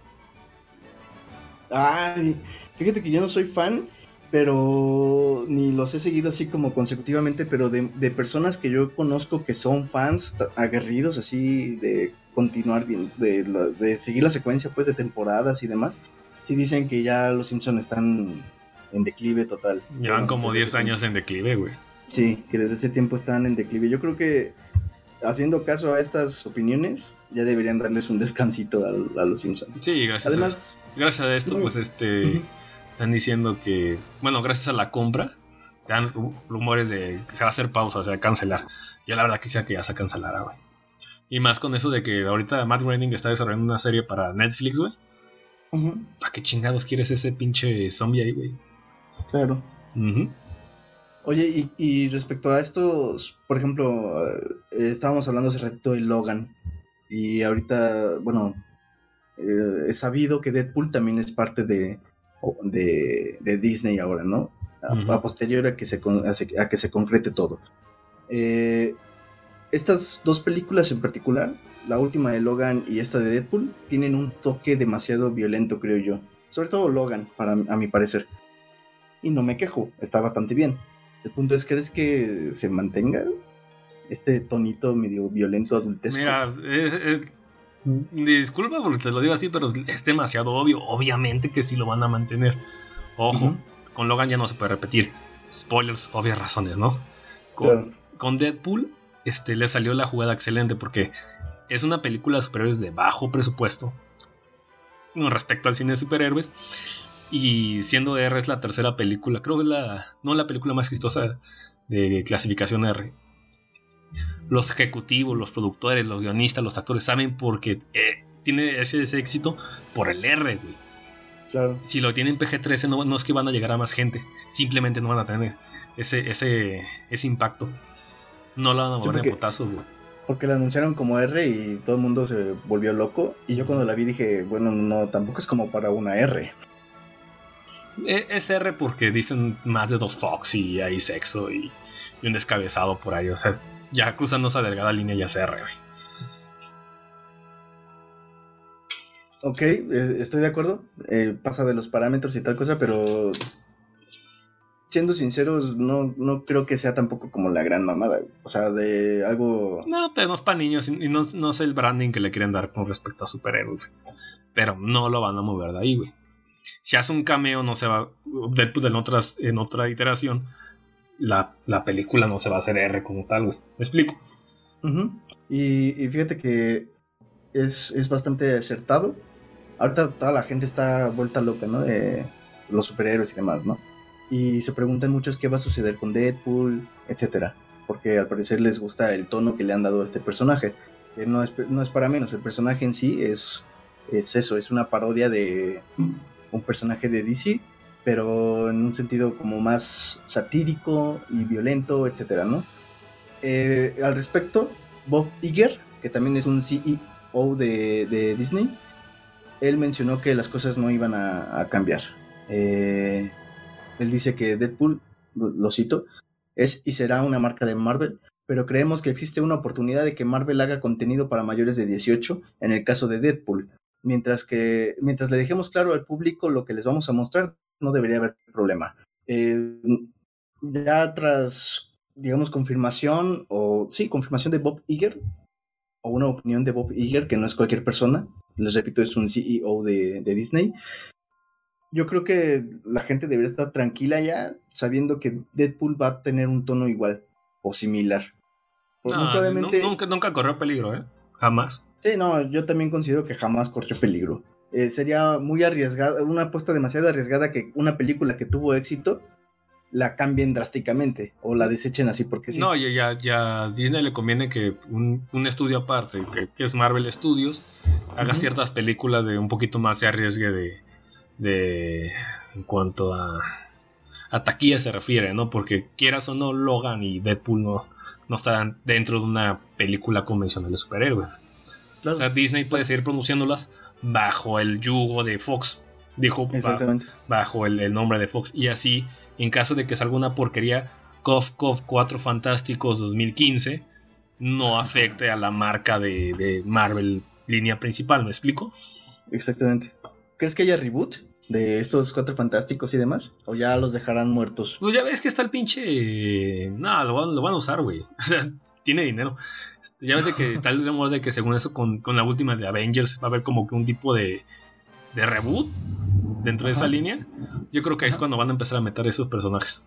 Ay, fíjate que yo no soy fan, pero ni los he seguido así como consecutivamente, pero de, de personas que yo conozco que son fans aguerridos así de continuar bien, de, de seguir la secuencia pues de temporadas y demás, sí dicen que ya los Simpsons están en declive total. Llevan Bueno, como desde 10 ese años en declive, güey. Sí, que desde ese tiempo están en declive. Yo creo que haciendo caso a estas opiniones, ya deberían darles un descansito a, a los Simpsons. Sí, gracias. Además, a, gracias a esto, no. pues este. Están diciendo que. Bueno, gracias a la compra. Dan ru- rumores de que se va a hacer pausa, se va a cancelar. Yo la verdad quisiera que ya se cancelara, güey. Y más con eso de que ahorita Matt Groening está desarrollando una serie para Netflix, güey. Ujú, ¿Para qué chingados quieres ese pinche zombie ahí, güey? claro. Oye, y, y respecto a estos, por ejemplo, eh, estábamos hablando hace ratito de Logan. Y ahorita, bueno, eh, es sabido que Deadpool también es parte de, de, de Disney ahora, ¿no? A, Ujú. a posterior a que se, con- a se- a que se concrete todo. Eh, estas dos películas en particular, la última de Logan y esta de Deadpool, tienen un toque demasiado violento, creo yo. Sobre todo Logan, para, a mi parecer. Y no me quejo, está bastante bien. El punto es, ¿crees que se mantenga este tonito medio violento adultesco? Mira, es- disculpa porque te lo digo así, pero es demasiado obvio. Obviamente que sí lo van a mantener. Ojo, con Logan ya no se puede repetir. Spoilers, obvias razones, ¿no? Con, Claro. con Deadpool este, le salió la jugada excelente porque es una película de superhéroes de bajo presupuesto con respecto al cine de superhéroes. Y siendo R es la tercera película, creo que es la, no la película más exitosa de clasificación R. Los ejecutivos, los productores, los guionistas, los actores saben porque eh, tiene ese, ese éxito por el R, güey. Claro. Si lo tienen PG-13 no, no es que van a llegar a más gente, simplemente no van a tener ese, ese, ese impacto. No lo van a Sí, mover porque- de putazos, güey. Porque la anunciaron como R y todo el mundo se volvió loco. Y yo cuando la vi dije, bueno, no, tampoco es como para una R. E- Es R porque dicen más de dos Fox y hay sexo y, y un descabezado por ahí. O sea, ya cruzando esa delgada línea ya es R, güey. Ok, eh, estoy de acuerdo. eh, pasa de los parámetros y tal cosa, pero siendo sinceros, no, no creo que sea tampoco como la gran mamada. O sea, de algo... No, pero no es para niños y no, no sé el branding que le quieren dar con respecto a superhéroes. Pero no lo van a mover de ahí, güey. Si hace un cameo, no se va. Deadpool en, otras, en otra iteración, la, la película no se va a hacer R como tal, güey. ¿Me explico? Y, y fíjate que es, es bastante acertado. Ahorita toda la gente está vuelta loca, ¿no? De los superhéroes y demás, ¿no? Y se preguntan muchos qué va a suceder con Deadpool, etcétera. Porque al parecer les gusta el tono que le han dado a este personaje. Que no es, no es para menos, el personaje en sí es, es eso, es una parodia de un personaje de DC, pero en un sentido como más satírico y violento, etcétera, ¿no? Eh, al respecto, Bob Iger, que también es un CEO de, de Disney, él mencionó que las cosas no iban a, a cambiar. Eh, él dice que Deadpool, lo, cito, es y será una marca de Marvel, pero creemos que existe una oportunidad de que Marvel haga contenido para mayores de 18 en el caso de Deadpool. Mientras que mientras le dejemos claro al público lo que les vamos a mostrar, no debería haber problema. Eh, ya tras, digamos, confirmación, o sí, confirmación de Bob Iger, o una opinión de Bob Iger, que no es cualquier persona, les repito, es un CEO de Disney. Yo creo que la gente debería estar tranquila ya, sabiendo que Deadpool va a tener un tono igual o similar. Porque No, muy probablemente- nu- nunca, nunca corrió peligro, ¿eh? Jamás. Sí, no, yo también considero que jamás corrió peligro. Eh, sería muy arriesgada, una apuesta demasiado arriesgada que una película que tuvo éxito la cambien drásticamente o la desechen así porque sí. No, ya, ya, ya a Disney le conviene que un, un estudio aparte, que, que es Marvel Studios, haga ciertas películas de un poquito más de arriesgue de, de en cuanto a, a taquilla se refiere, ¿no? Porque quieras o no, Logan y Deadpool no, no están dentro de una película convencional de superhéroes. Claro, O sea, Disney puede seguir produciéndolas bajo el yugo de Fox. Dijo, exactamente. bajo el, el nombre de Fox. Y así, en caso de que salga una porquería, Cof Cof 4 Fantásticos 2015 no afecte a la marca de, de Marvel línea principal, ¿me explico? Exactamente. ¿Crees que haya reboot de estos cuatro fantásticos y demás? ¿O ya los dejarán muertos? Pues ya ves que está el pinche... No, lo van, lo van a usar, güey. O sea, tiene dinero. Este, Ya ves de que está el rumor de que según eso con, con la última de Avengers va a haber como que un tipo de, de reboot dentro de esa línea. Yo creo que es Ajá. cuando van a empezar a meter esos personajes.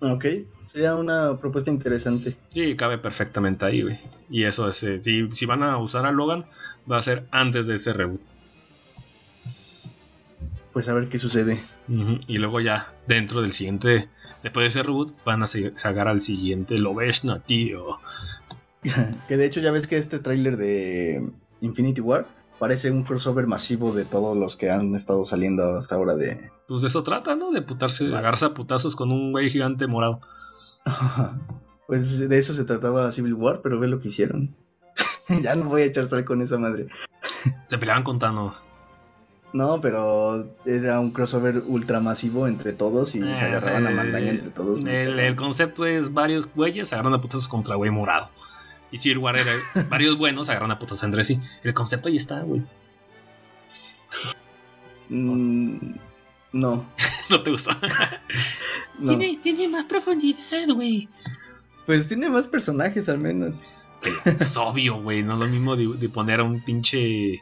Ok, sería una propuesta interesante. Sí, cabe perfectamente ahí, güey. Y eso es, eh, si, si van a usar a Logan, va a ser antes de ese reboot. Pues a ver qué sucede. Y luego ya, dentro del siguiente, después de ese reboot, van a sacar al siguiente Loveshna, tío. que de hecho ya ves que este tráiler de Infinity War parece un crossover masivo de todos los que han estado saliendo hasta ahora de... Pues de eso trata, ¿no? De putarse, Vale. agarrarse a putazos con un güey gigante morado. pues de eso se trataba Civil War, pero ve lo que hicieron. ya no voy a echar sal con esa madre. Se peleaban con Thanos. No, pero era un crossover ultramasivo entre todos y se Eh, agarraban a eh, mandaña entre todos. El, el concepto es varios güeyes se agarran a putazos contra güey morado. Y Civil War era varios buenos se agarran a putazos entre sí. El concepto ahí está, güey. Mm, no, No te gustó. no. tiene más profundidad, güey. Pues tiene más personajes al menos. Es obvio, güey. No es lo mismo de, de poner a un pinche.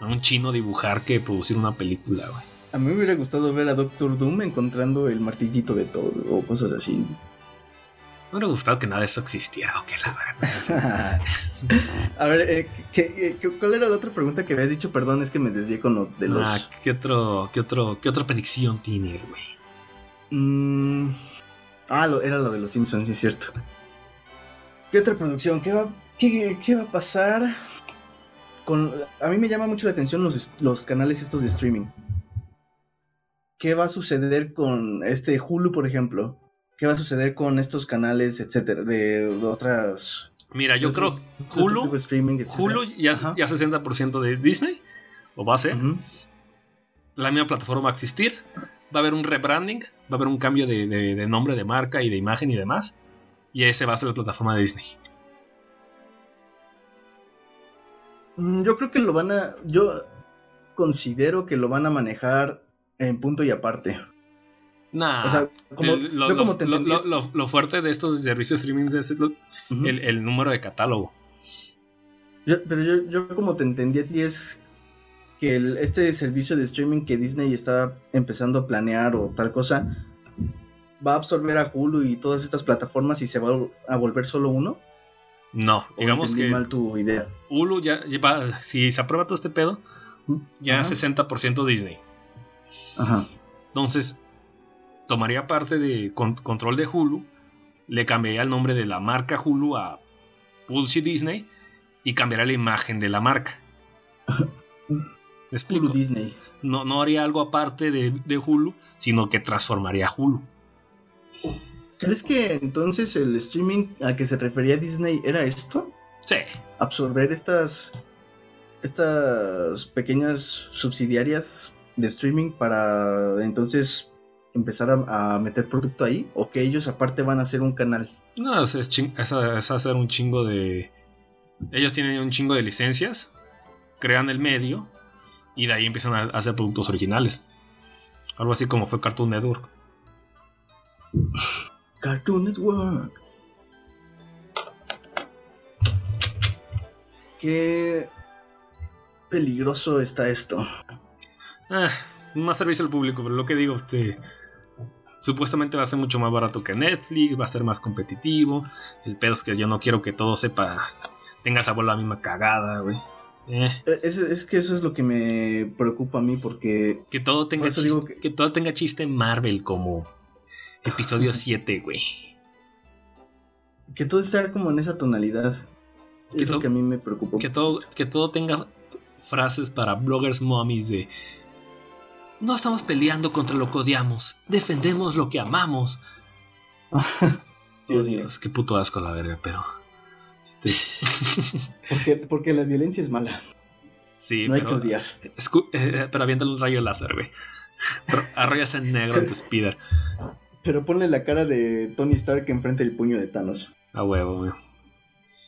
A un chino dibujar que producir una película, güey. A mí me hubiera gustado ver a Doctor Doom encontrando el martillito de todo o cosas así. Me hubiera gustado que nada de eso existiera, o que la verdad. a ver, eh, ¿qué- qué- ¿cuál era la otra pregunta que habías dicho? Perdón, es que me desvié con lo de los... Ah, ¿qué, otro, qué, otro, ¿Qué otra predicción tienes, güey? Mm, ah, lo- era lo de los Simpsons, sí es cierto. ¿Qué otra producción? ¿Qué va, qué, qué va a pasar? Con, a mí me llama mucho la atención los, los canales estos de streaming. ¿Qué va a suceder con este Hulu, por ejemplo? ¿Qué va a suceder con estos canales, etcétera, de, de otras... Mira, yo creo Hulu, streaming? Hulu ya, Ajá. ya 60% de Disney, o va a ser. La misma plataforma va a existir. Va a haber un rebranding, va a haber un cambio de, de- de nombre de marca y de imagen y demás. Y ese va a ser la plataforma de Disney. Yo creo que lo van a. Yo considero que lo van a manejar en punto y aparte. Nah, o sea, como, el- lo, yo como lo- te lo- lo- fuerte de estos servicios streaming es el, Ujú. el- el número de catálogo. Yo- pero yo, yo como te entendí a ti es que este servicio de streaming que Disney está empezando a planear o tal cosa va a absorber a Hulu y todas estas plataformas y se va a volver solo uno. No, ¿O digamos que mal tu idea. Hulu ya lleva, si se aprueba todo este pedo, ya Ajá. 60% Disney. Ajá. Entonces, tomaría parte de con- control de Hulu, le cambiaría el nombre de la marca Hulu a Pulse Disney y cambiaría la imagen de la marca. ¿Me explico? Hulu Disney. No, no haría algo aparte de, de Hulu, sino que transformaría a Hulu. ¿Crees que entonces el streaming a que se refería Disney era esto? Sí. Absorber estas estas pequeñas subsidiarias de streaming para entonces empezar a, a meter producto ahí o que ellos aparte van a hacer un canal. No, es, es ching- es- es hacer un chingo de. Ellos tienen un chingo de licencias, crean el medio y de ahí empiezan a hacer productos originales. Algo así como fue Cartoon Network. Cartoon Network. Qué peligroso está esto. Ah, más servicio al público, pero lo que digo, este. Supuestamente va a ser mucho más barato que Netflix, va a ser más competitivo. El pedo es que yo no quiero que todo sepa. Tenga sabor la misma cagada, güey. Eh, Eh, Es, es que eso es lo que me preocupa a mí porque que todo tenga Por eso chis- digo que... que- todo tenga chiste Marvel como episodio 7, güey. que todo está como en esa tonalidad. Que Es lo que a mí me preocupa. Que todo, que todo tenga frases para bloggers mommies de no estamos peleando contra lo que odiamos, defendemos lo que amamos. Dios mío. Es que puto asco la verga, pero. Este, Porque, porque la violencia es mala. sí, no hay que odiar. eh, pero aviéntale un rayo láser, güey. Ro- Arrollas en negro en tu speeder. Pero ponle la cara de Tony Stark enfrente del puño de Thanos. A huevo, güey.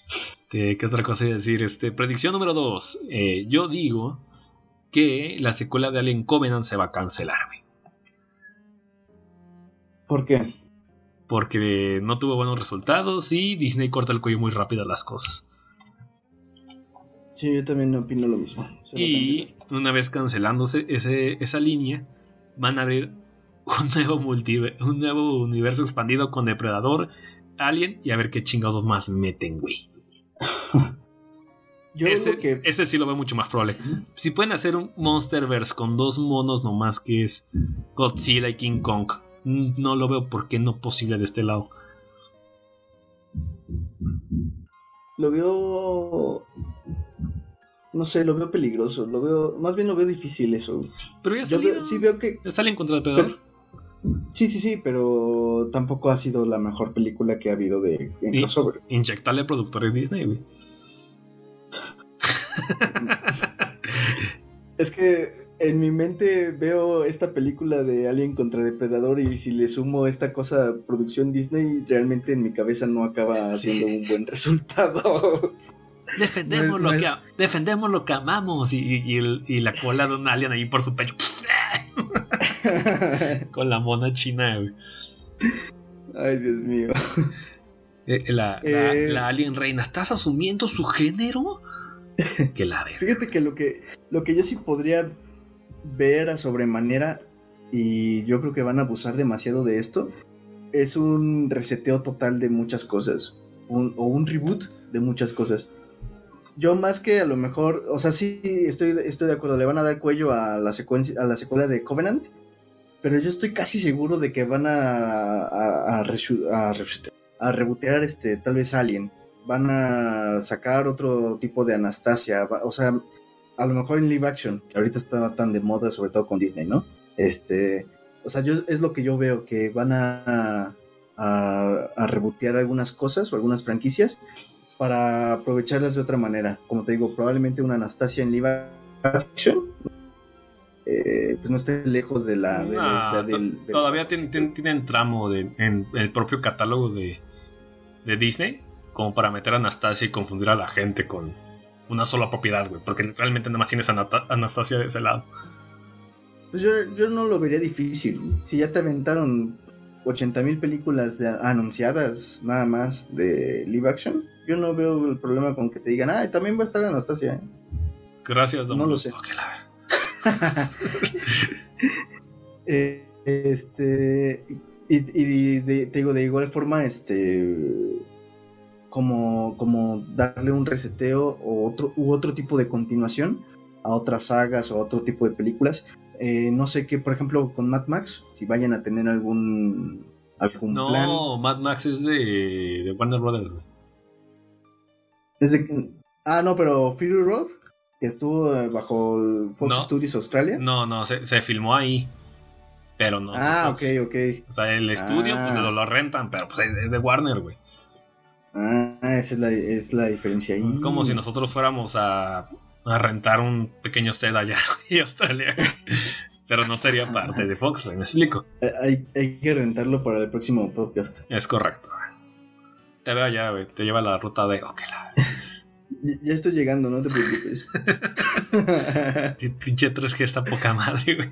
Este, ¿qué otra cosa iba a decir? Este, predicción número 2. yo digo que la secuela de Alien Covenant se va a cancelar, güey. ¿Por qué? Porque no tuvo buenos resultados y Disney corta el cuello muy rápido a las cosas. Sí, yo también opino lo mismo. Se Y una vez cancelándose ese, esa línea, van a abrir un nuevo, un nuevo universo expandido con Depredador, Alien y a ver qué chingados más meten, güey. Yo Ese, que ese sí lo veo mucho más probable. Si pueden hacer un Monsterverse con dos monos nomás que es Godzilla y King Kong, no lo veo por qué no posible de este lado. lo veo no sé, lo veo peligroso, lo veo más bien lo veo difícil eso. Pero ya salió. veo- sí veo que Ya salen contra Depredador. Sí, sí, sí, pero tampoco ha sido la mejor película que ha habido de en crossover. Inyectarle productores Disney, güey. Es que en mi mente veo esta película de Alien contra Depredador y si le sumo esta cosa producción Disney, realmente en mi cabeza no acaba haciendo un buen resultado. Defendemos, No lo que, no defendemos lo que amamos. Y, y- y el- y la cola de un alien ahí por su pecho. Con la mona china, güey. Ay, Dios mío. Eh, La, la- Eh. la alien reina, ¿estás asumiendo su género? Que la verga. Fíjate que lo que lo que yo sí podría ver a sobremanera y yo creo que van a abusar demasiado de esto es un reseteo total de muchas cosas un- o un reboot de muchas cosas. Yo más que a lo mejor, o sea, sí estoy, estoy de acuerdo, le van a dar cuello a la a la secuela de Covenant, pero yo estoy casi seguro de que van a a, rebotear este tal vez Alien. Van a sacar otro tipo de Anastasia, o sea, a lo mejor en live action, que ahorita está tan de moda, sobre todo con Disney, ¿no? Este, o sea, yo es lo que yo veo que van a a, a rebotear algunas cosas o algunas franquicias para aprovecharlas de otra manera. Como te digo, probablemente una Anastasia en live action eh, pues no esté lejos de la... de- de- del- todavía tienen, tienen- tienen tramo de, en el propio catálogo de, de Disney como para meter a Anastasia y confundir a la gente con una sola propiedad, güey. Porque realmente nada más tienes a Anastasia de ese lado. Pues yo, yo no lo vería difícil. Si ya te aventaron 80.000 películas de- anunciadas nada más de live action, yo no veo el problema con que te digan, ah, también va a estar Anastasia. ¿eh?". Gracias, Don No lo sé. Ok, la. Eh, este y, y de- te digo de igual forma este como como darle un reseteo o otro u otro tipo de continuación a otras sagas o a otro tipo de películas Eh, no sé qué por ejemplo con Mad Max si vayan a tener algún algún plan No, Mad Max es de, de Warner Brothers, güey. Es de que- ah no pero Fury Road que estuvo eh, bajo Fox No. Studios Australia. No, no, se, se filmó ahí. Pero no. ah, ok, ok. O sea, el estudio, pues Ah. lo, lo rentan, pero pues es, de Warner, güey. Ah, esa es la, es la diferencia ahí. Como si nosotros fuéramos a, a rentar un pequeño set allá en Australia. Pero no sería parte de Fox, me explico. Eh, Hay, hay que rentarlo para el próximo podcast. Es correcto. Te veo allá, güey. Te lleva a la ruta de. Ok, la. Ya, ya estoy llegando, no te preocupes. Pinche 3G está poca madre, güey.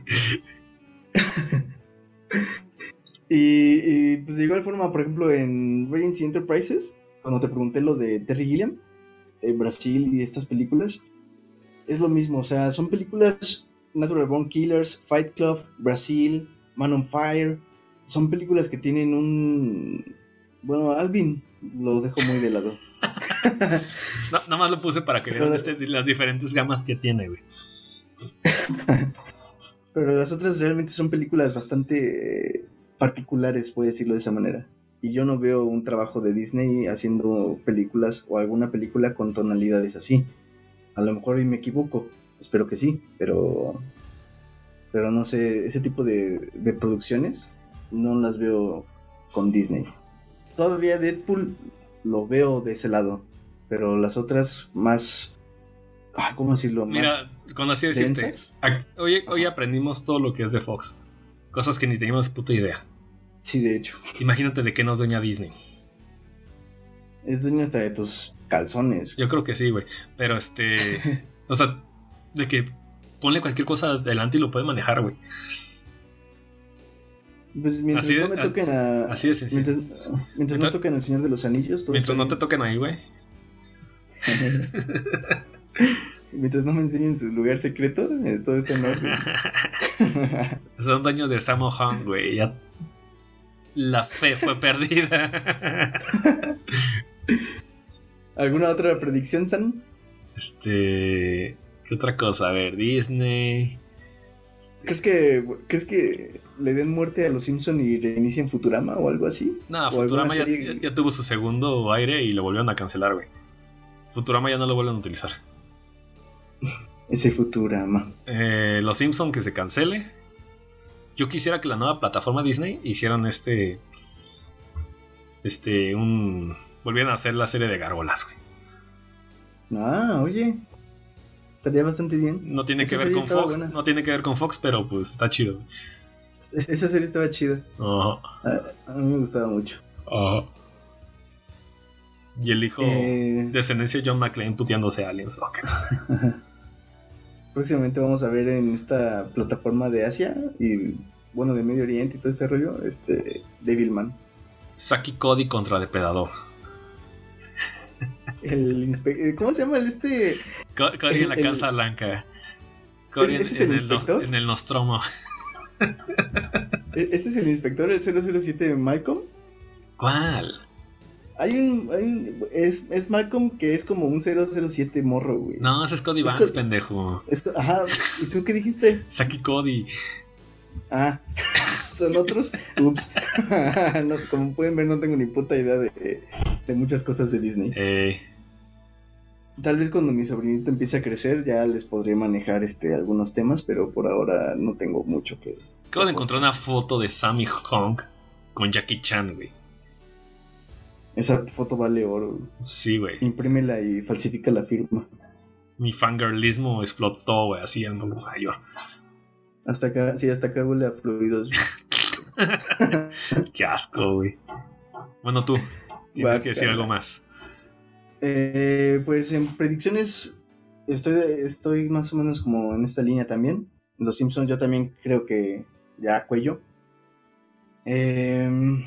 y, y, pues de igual forma, por ejemplo, en Regency Enterprises, cuando te pregunté lo de Terry Gilliam, eh, Brasil y estas películas, es lo mismo, o sea, son películas Natural Born Killers, Fight Club, Brasil, Man on Fire, son películas que tienen un... Bueno, Alvin lo dejo muy de lado. No, nada más lo puse para que vean este- las diferentes gamas que tiene, güey. Pero las otras realmente son películas bastante eh, particulares, puedo decirlo de esa manera. Y yo no veo un trabajo de Disney haciendo películas o alguna película con tonalidades así. A lo mejor hoy me equivoco, espero que sí, pero pero no sé, ese tipo de, de producciones no las veo con Disney. Todavía Deadpool lo veo de ese lado, pero las otras más... ah, ¿Cómo decirlo? Más Mira, con así decirte, hoy, hoy aprendimos todo lo que es de Fox. Cosas que ni teníamos puta idea. Sí, de hecho. Imagínate de qué nos dueña Disney. Es dueño hasta de tus calzones. Yo creo que sí, güey. Pero este. o sea, de que ponle cualquier cosa adelante y lo puede manejar, güey. Pues mientras Así de- no me toquen a. Así de sencillo. Mientras, mientras no toquen al Señor de los Anillos. Mientras no te toquen ahí, güey. mientras no me enseñen su lugar secreto, eh, todo está en orden. Son dueños de Sammo Hung, güey. Ya. La fe fue perdida. ¿Alguna otra predicción, San? este. ¿Qué otra cosa? A ver, Disney. ¿Crees que, ¿Crees que le den muerte a los Simpson y reinicien Futurama o algo así? No, ¿O Futurama ya, serie? ya- ya tuvo su segundo aire y lo volvieron a cancelar, güey. Futurama ya no lo vuelven a utilizar. Ese Futurama. Eh, los Simpson que se cancele. Yo quisiera que la nueva plataforma Disney hicieran este. Este, un. Volvieran a hacer la serie de gárgolas, güey. Ah, oye. Estaría bastante bien. No tiene Esa que ver con Fox. buena. No tiene que ver con Fox, pero pues está chido. Esa serie estaba chida. Ajá, A, a mí me gustaba mucho. Y el hijo. Eh, Descendencia de John McClane puteándose a aliens. Próximamente vamos a ver en esta plataforma de Asia y bueno de Medio Oriente y todo ese rollo, este Devilman. Saki Cody contra Depredador. El inspe- eh, ¿Cómo se llama el este? Co- Cody en la El- Casa Blanca. Cody en, ¿Ese es el en el, en Nostromo. ¿E- ¿Este es el inspector, el 007 Malcolm? ¿Cuál? Hay un, hay un- es, es Malcolm que es como un 007 morro, güey. No, ese es Cody Es Vance, Cody- pendejo. Es co- ajá, ¿y tú qué dijiste? Saki Cody. Ah, son otros. Ups. No, como pueden ver, no tengo ni puta idea de, de muchas cosas de Disney. Eh, Tal vez cuando mi sobrinito empiece a crecer ya les podré manejar este algunos temas, pero por ahora no tengo mucho que. acabo de encontrar una foto de Sammy Hong con Jackie Chan, güey. Esa foto vale oro. Sí, güey. Imprímela y falsifica la firma. Mi fangirlismo explotó, güey, así en Nueva York. Hasta acá, sí, hasta acá huele a fluidos. Qué asco, güey. Bueno, tú. Tienes que decir algo más. Eh, pues en predicciones estoy, estoy más o menos como en esta línea también. Los Simpsons yo también creo que ya cuello. Em,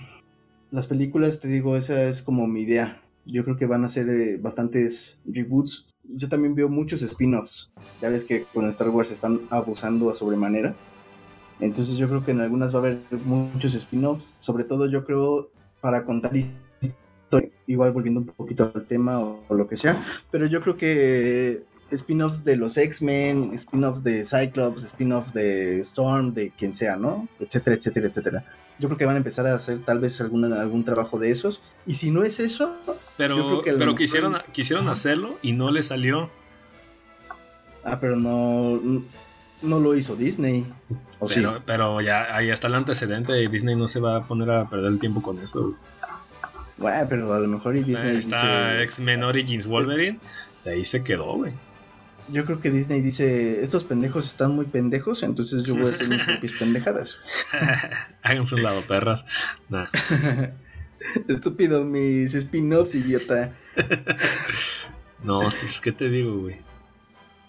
las películas, te digo, esa es como mi idea. Yo creo que van a ser eh, bastantes reboots. Yo también veo muchos spin-offs. Ya ves que con Star Wars están abusando a sobremanera. Entonces yo creo que en algunas va a haber muchos spin-offs. Sobre todo yo creo para contar historia. Igual volviendo un poquito al tema o, o lo que sea. Pero yo creo que spin-offs de los X-Men, spin-offs de Cyclops, spin-offs de Storm, de quien sea, ¿no? Etcétera, etcétera, etcétera. Yo creo que van a empezar a hacer tal vez alguna, algún trabajo de esos. Y si no es eso, Yo Pero, creo que pero mejor- quisieron, quisieron hacerlo y no le salió. Ah, pero no, no lo hizo Disney. ¿O sí? Pero, pero ya ahí está el antecedente y Disney no se va a poner a perder el tiempo con eso. Bueno, pero a lo mejor y Disney está dice... X-Men Origins Wolverine. De ahí se quedó, güey. Yo creo que Disney dice, estos pendejos están muy pendejos, entonces yo voy a hacer mis propias pendejadas. Háganse un lado, perras. Nah. Estúpido, mis spin-offs, idiota. No, pues, ¿qué te digo, güey?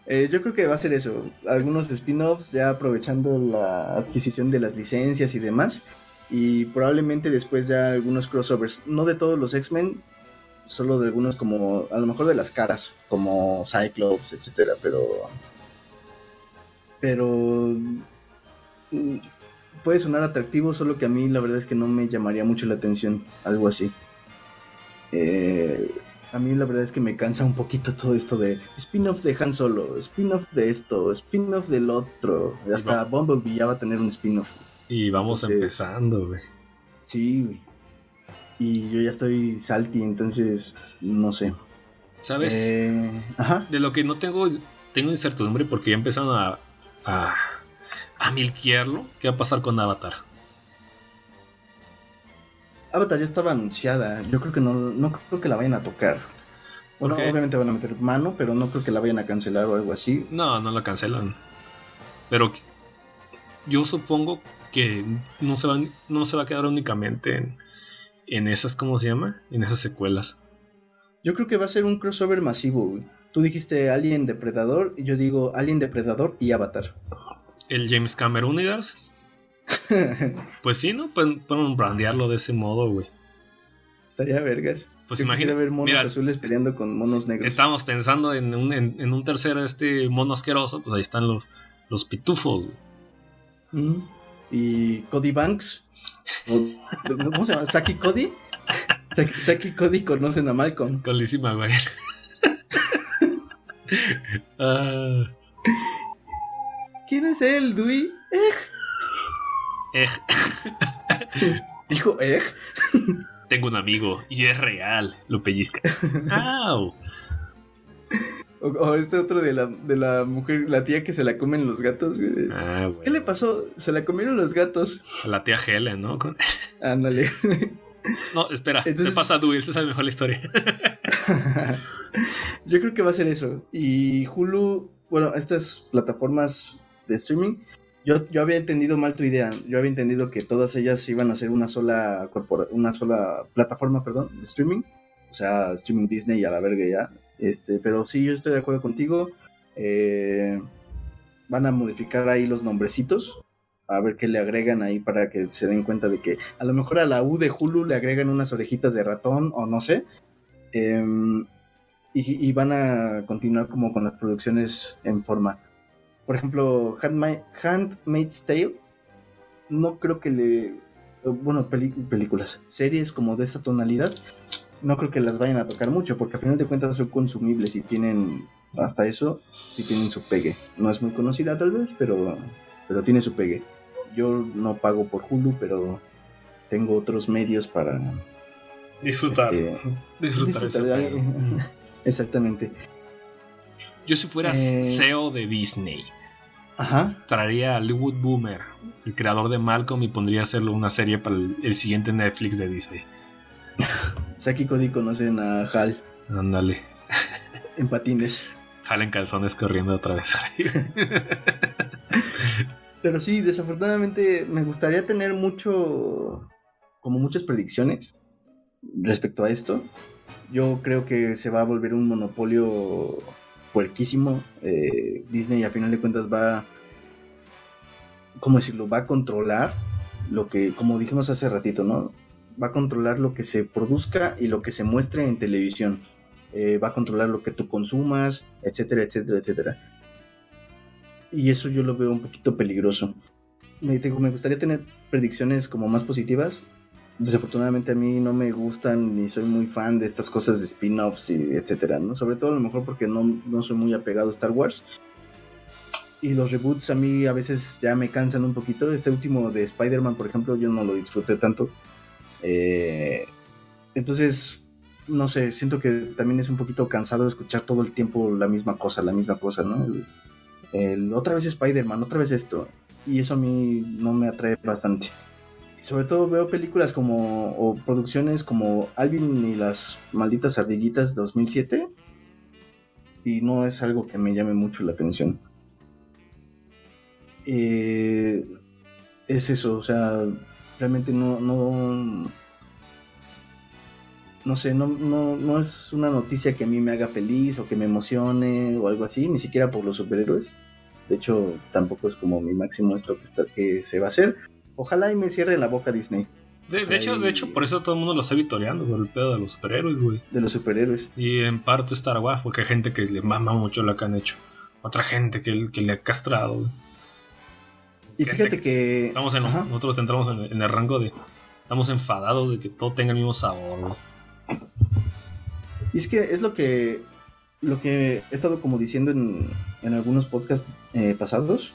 Eh, yo creo que va a ser eso. Algunos spin-offs ya aprovechando la adquisición de las licencias y demás. Y probablemente después ya algunos crossovers. No de todos los X-Men, solo de algunos como, a lo mejor de las caras, como Cyclops, etcétera, pero. Pero. mm, Puede sonar atractivo, solo que a mí la verdad es que no me llamaría mucho la atención algo así. Eh, a mí la verdad es que me cansa un poquito todo esto de spin-off de Han Solo, spin-off de esto, spin-off del otro. Hasta Bumblebee ya va a tener un spin-off. Y vamos Entonces- empezando, güey. Sí, güey. Y yo ya estoy salty, entonces no sé. ¿Sabes? Eh, ajá. De lo que no tengo, tengo incertidumbre porque ya empezaron a, a, a milquearlo. ¿Qué va a pasar con Avatar? Avatar ya estaba anunciada. Yo creo que no, no creo que la vayan a tocar. Bueno, obviamente van a meter mano, pero no creo que la vayan a cancelar o algo así. No, no la cancelan. Pero yo supongo que no se, van, no se va a quedar únicamente en, en esas, ¿cómo se llama? En esas secuelas. Yo creo que va a ser un crossover masivo, güey. Tú dijiste Alien Depredador y yo digo Alien Depredador y Avatar. El James Cameron Universe, pues sí, ¿no? Pueden, pueden brandearlo de ese modo, güey. Estaría vergas. Pues imagina, ver monos mira, azules peleando con monos negros. estábamos pensando en un, en, en un tercer este mono asqueroso, pues ahí están los, los pitufos, güey. Mm. Y Cody Banks. ¿Cómo se llama? ¿Saki Cody? Saki- Cody conocen a Malcolm. McGuire. Ah, ¿Quién es él, Dewey? eh, Dijo Egg. tengo un amigo y es real. Lo pellizca. ¡Au! O, o este otro de la, de la mujer, la tía que se la comen los gatos, güey. Ah, ¿Qué le pasó? Se la comieron los gatos. A la tía Helen, ¿no? Con- Ándale. No, espera, Entonces- te pasa a Dewey, esta mejor la historia. Yo creo que va a ser eso. Y Hulu, bueno, estas plataformas de streaming, yo, yo había entendido mal tu idea. Yo había entendido que todas ellas iban a ser una sola corpora- una sola plataforma, perdón, de streaming. O sea, streaming Disney y a la verga ya. Este, pero sí, yo estoy de acuerdo contigo. Eh, van a modificar ahí los nombrecitos. A ver qué le agregan ahí para que se den cuenta de que a lo mejor a la U de Hulu le agregan unas orejitas de ratón o no sé. Em, y, van a continuar como con las producciones en forma. Por ejemplo, Handma- Handmaid's Tale, no creo que le... Bueno, películas, series como de esa tonalidad, no creo que las vayan a tocar mucho, porque a final de cuentas son consumibles y tienen, hasta eso, y tienen su pegue. No es muy conocida tal vez, pero, pero tiene su pegue. Yo no pago por Hulu, pero tengo otros medios para Disfrutar. este, disfrutar, ese disfrutar de- pedo. Exactamente. Yo si fuera Eh. CEO de Disney, Ajá. traería a Hollywood Boomer, el creador de Malcolm, y pondría a hacerlo una serie para el, el siguiente Netflix de Disney. Saki y Cody conocen a Hal Ándale. en patines. Jalen calzones corriendo otra vez. Pero sí, desafortunadamente me gustaría tener mucho, como muchas predicciones respecto a esto. Yo creo que se va a volver un monopolio puerquísimo. Eh, Disney a final de cuentas va, ¿cómo decirlo? Va a controlar lo que, como dijimos hace ratito, ¿no? Va a controlar lo que se produzca y lo que se muestre en televisión. Eh, va a controlar lo que tú consumas, etcétera, etcétera, etcétera. Y eso yo lo veo un poquito peligroso. Me, digo, me gustaría tener predicciones como más positivas. Desafortunadamente a mí no me gustan ni soy muy fan de estas cosas de spin-offs y etcétera, ¿no? Sobre todo a lo mejor porque no, no soy muy apegado a Star Wars. Y los reboots a mí a veces ya me cansan un poquito. Este último de Spider-Man, por ejemplo, yo no lo disfruté tanto. Eh, entonces, no sé, siento que también es un poquito cansado escuchar todo el tiempo la misma cosa, la misma cosa, ¿no? Otra vez Spider-Man, otra vez esto. Y eso a mí no me atrae bastante. Sobre todo veo películas como, o producciones como Alvin y las malditas ardillitas 2007. Y no es algo que me llame mucho la atención. Eh, es eso, o sea, realmente no, no, no sé, no, no, no es una noticia que a mí me haga feliz o que me emocione o algo así, ni siquiera por los superhéroes. De hecho, tampoco es como mi máximo esto que, está, que se va a hacer. Ojalá y me cierre la boca Disney De, de hecho, de hecho, por eso todo el mundo lo está vitoreando por el pedo de los superhéroes, güey. de los superhéroes. Y en parte Star Wars, porque hay gente que le mama mucho lo que han hecho. Otra gente que, que le ha castrado, güey. Y Fíjate que... Estamos en, Ajá. nosotros entramos en, en el rango de. Estamos enfadados de que todo tenga el mismo sabor. Y es que es lo que lo que he estado como diciendo en, en algunos podcasts eh, pasados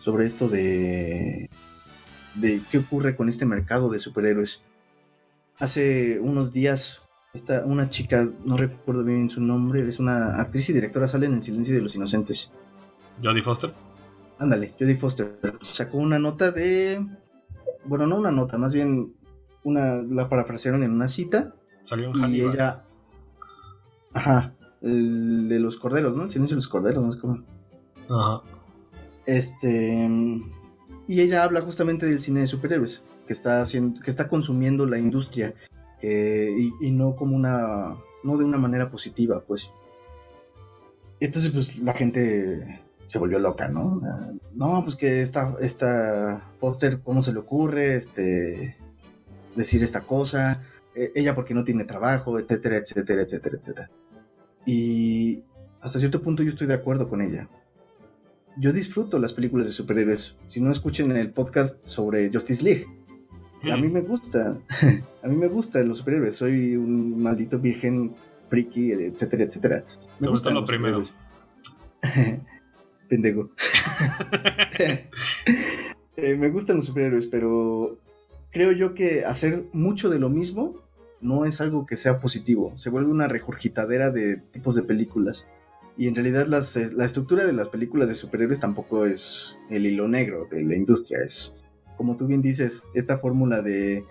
sobre esto de de qué ocurre con este mercado de superhéroes. Hace unos días esta, una chica, no recuerdo bien su nombre, es una actriz y directora, sale en El Silencio de los Inocentes. Jodie Foster. Ándale, Jodie Foster sacó una nota de, bueno, no una nota, más bien una la parafrasearon en una cita Salió en y ella. Ajá. El de los corderos, ¿no? El silencio de los corderos, ¿no? Es como. Ajá. Este. Y ella habla justamente del cine de superhéroes. Que está haciendo. que está consumiendo la industria. Que, y, y no como una. no de una manera positiva, pues. Entonces, pues, la gente se volvió loca, ¿no? No, pues que esta, esta Foster, ¿cómo se le ocurre? Este. decir esta cosa eh, ella porque no tiene trabajo, etcétera, etcétera, etcétera, etcétera. Y hasta cierto punto yo estoy de acuerdo con ella. Yo disfruto las películas de superhéroes. Si no escuchen el podcast sobre Justice League. A mí me gusta. A mí me gustan los superhéroes. Soy un maldito virgen friki, etcétera, etcétera. Me gustan gusta lo los primero. Pendejo. Eh, me gustan los superhéroes, pero creo yo que hacer mucho de lo mismo no es algo que sea positivo. Se vuelve una regurgitadera de tipos de películas. Y en realidad las- la estructura de las películas de superhéroes tampoco es el hilo negro de la industria. Es, como tú bien dices, esta fórmula de,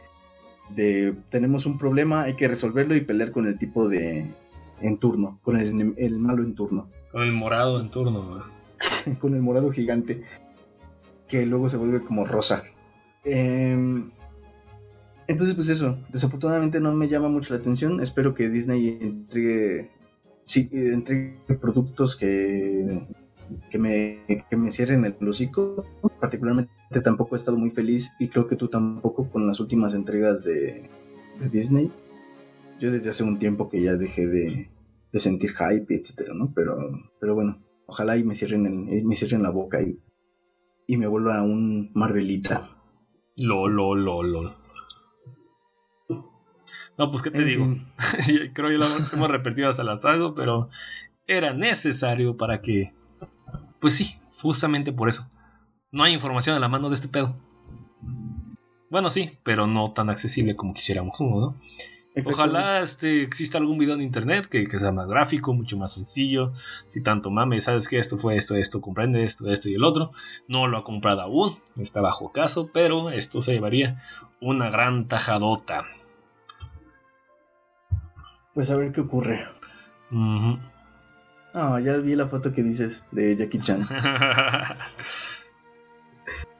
de tenemos un problema, hay que resolverlo y pelear con el tipo de en turno, con el, malo en turno. Con el morado en turno, güey. con el morado gigante que luego se vuelve como rosa. Em, entonces, pues eso, desafortunadamente no me llama mucho la atención. Espero que Disney entregue, sí, entregue productos que, que, me, que me cierren el hocico. Particularmente tampoco he estado muy feliz y creo que tú tampoco con las últimas entregas de, de Disney. Yo desde hace un tiempo que ya dejé de, de sentir hype, etcétera, ¿no? Pero, pero bueno, ojalá y me cierren, el- eh, me cierren la boca y, y me vuelva un Marvelita. Lo, lo, lo, lo. No, pues, ¿qué te En digo? Yo Creo que lo hemos repetido hasta el hartazgo, pero era necesario para que. Pues sí, justamente por eso. No hay información a la mano de este pedo. Bueno, sí, pero no tan accesible como quisiéramos uno, ¿no? Ojalá este, exista algún video en internet que, que sea más gráfico, mucho más sencillo. Si tanto mames, sabes que esto fue esto, esto, comprende esto, esto y el otro. No lo ha comprado aún, está bajo caso, pero esto se llevaría una gran tajadota. Pues a ver qué ocurre. Ah, ya vi la foto que dices de Jackie Chan.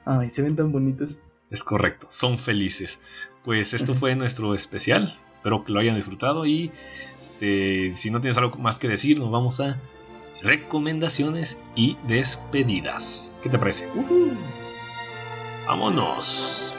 Ay, se ven tan bonitos. es correcto, son felices. Pues esto fue nuestro especial. Espero que lo hayan disfrutado y este, si no tienes algo más que decir, nos vamos a recomendaciones y despedidas. ¿Qué te parece? Ujú. Vámonos.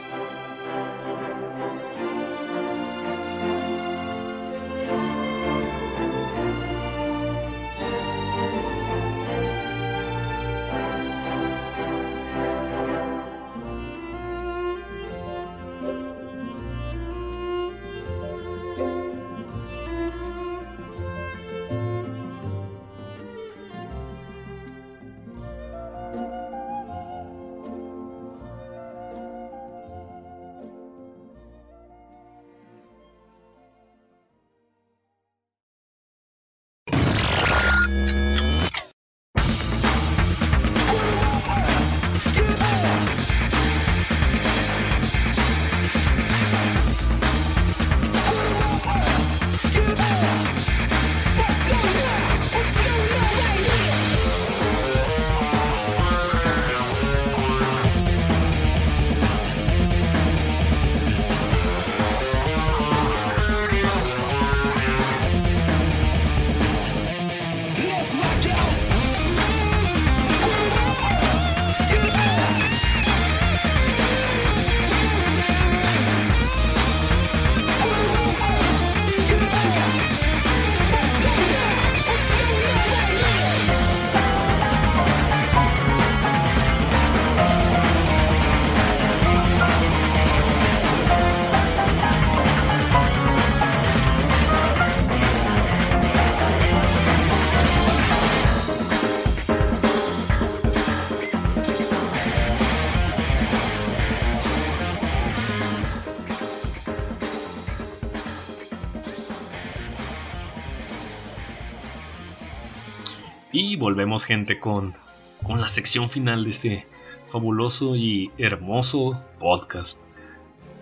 Gente, con, con la sección final de este fabuloso y hermoso podcast.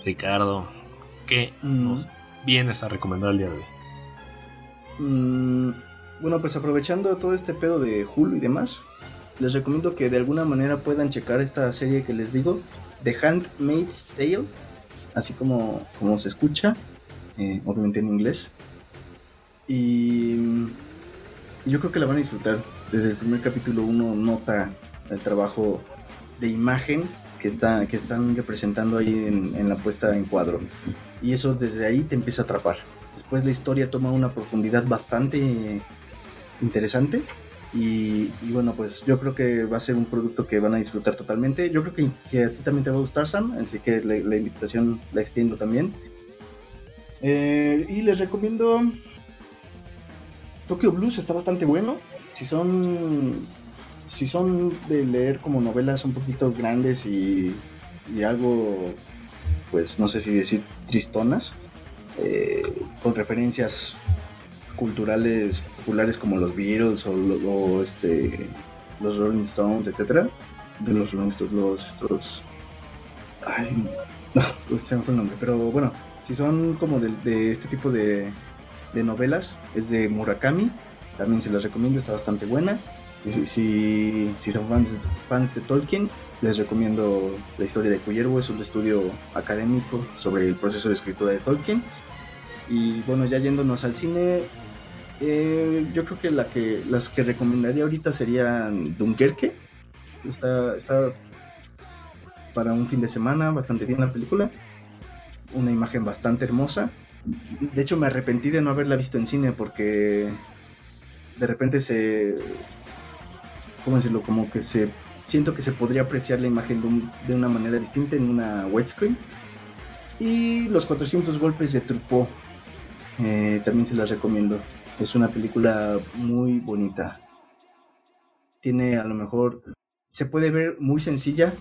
Ricardo, ¿qué Mm. nos vienes a recomendar el día de hoy? Mm, bueno, pues aprovechando todo este pedo de Hulu y demás, les recomiendo que de alguna manera puedan checar esta serie que les digo, The Handmaid's Tale, así como, como se escucha, eh, obviamente en inglés. Y yo creo que la van a disfrutar. Desde el primer capítulo uno nota el trabajo de imagen que, está, que están representando ahí en, en la puesta en cuadro. Y eso desde ahí te empieza a atrapar. Después la historia toma una profundidad bastante interesante. Y, y bueno, pues yo creo que va a ser un producto que van a disfrutar totalmente. Yo creo que, que a ti también te va a gustar, Sam. Así que la, la invitación la extiendo también. Eh, y les recomiendo Tokyo Blues, está bastante bueno. Si son, si son de leer como novelas un poquito grandes y, y algo, pues no sé si decir tristonas, eh, con referencias culturales populares como los Beatles o, o, este, los Rolling Stones, etcétera. De los Rolling los estos. Ay, no, pues se me fue el nombre. Pero bueno, si son como de, de este tipo de, de novelas, es de Murakami. También se las recomiendo, está bastante buena. Y si, si, son fans, fans de Tolkien, les recomiendo La historia de Cuyervo. Es un estudio académico sobre el proceso de escritura de Tolkien. Y bueno, ya yéndonos al cine, eh, yo creo que, la que las que recomendaría ahorita serían Dunkerque. Está, está para un fin de semana, bastante bien la película. Una imagen bastante hermosa. De hecho, me arrepentí de no haberla visto en cine porque de repente se. ¿Cómo decirlo? Como que se. Siento que se podría apreciar la imagen de, un- de una manera distinta en una widescreen. Y Los 400 Golpes de Truffaut. eh, también se las recomiendo. Es una película muy bonita. Tiene a lo mejor. Se puede ver muy sencilla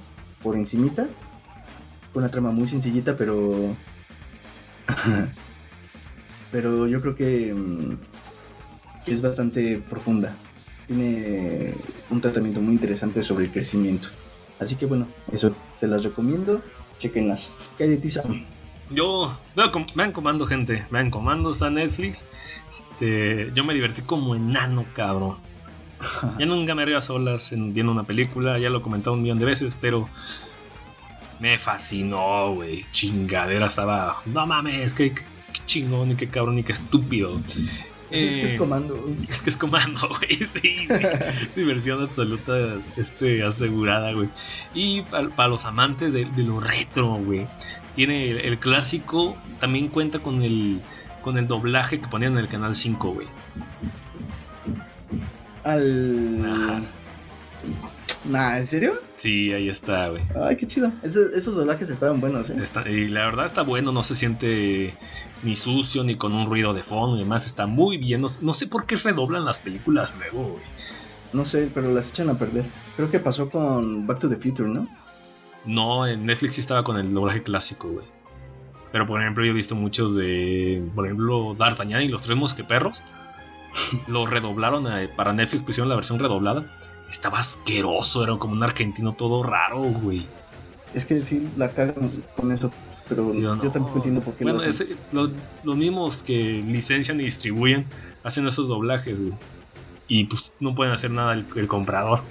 por encimita. Una trama muy sencillita, pero. pero yo creo que, mm, que es bastante profunda. Tiene un tratamiento muy interesante sobre el crecimiento. Así que bueno, eso se las recomiendo. Chequenlas. ¿Qué hay de ti, Sam? Yo, vean comando, gente. Vean comando, está Netflix. Este, yo me divertí como enano, cabrón. Ya nunca me río a solas en- viendo una película, ya lo he comentado un millón de veces, pero me fascinó, güey. Chingadera estaba. No mames, qué, qué chingón y qué cabrón y qué estúpido. Es que es Eh, comando. es que es comando, güey, sí. Diversión absoluta, este, asegurada, güey. Y para los amantes de, de lo retro, güey. Tiene el, el clásico, también cuenta con el con el doblaje que ponían en el canal 5, güey. Al. Ajá. Nah, ¿en serio? Sí, ahí está, güey. Ay, qué chido. Ese- esos doblajes estaban buenos, ¿eh? Está- y la verdad está bueno, no se siente ni sucio ni con un ruido de fondo y demás. Está muy bien. No, no sé por qué redoblan las películas luego, güey. No sé, pero las echan a perder. Creo que pasó con Back to the Future, ¿no? No, en Netflix sí estaba con el doblaje clásico, güey. Pero por ejemplo, yo he visto muchos de. Por ejemplo, D'Artagnan y los tres mosqueperros. lo redoblaron para Netflix, pusieron la versión redoblada. Estaba asqueroso, era como un argentino todo raro, güey. Es que sí, la cagan con eso. Pero Yo tampoco entiendo por qué Bueno, lo hacen. ese- los, los mismos que licencian y distribuyen hacen esos doblajes, güey. Y pues no pueden hacer nada el, el comprador.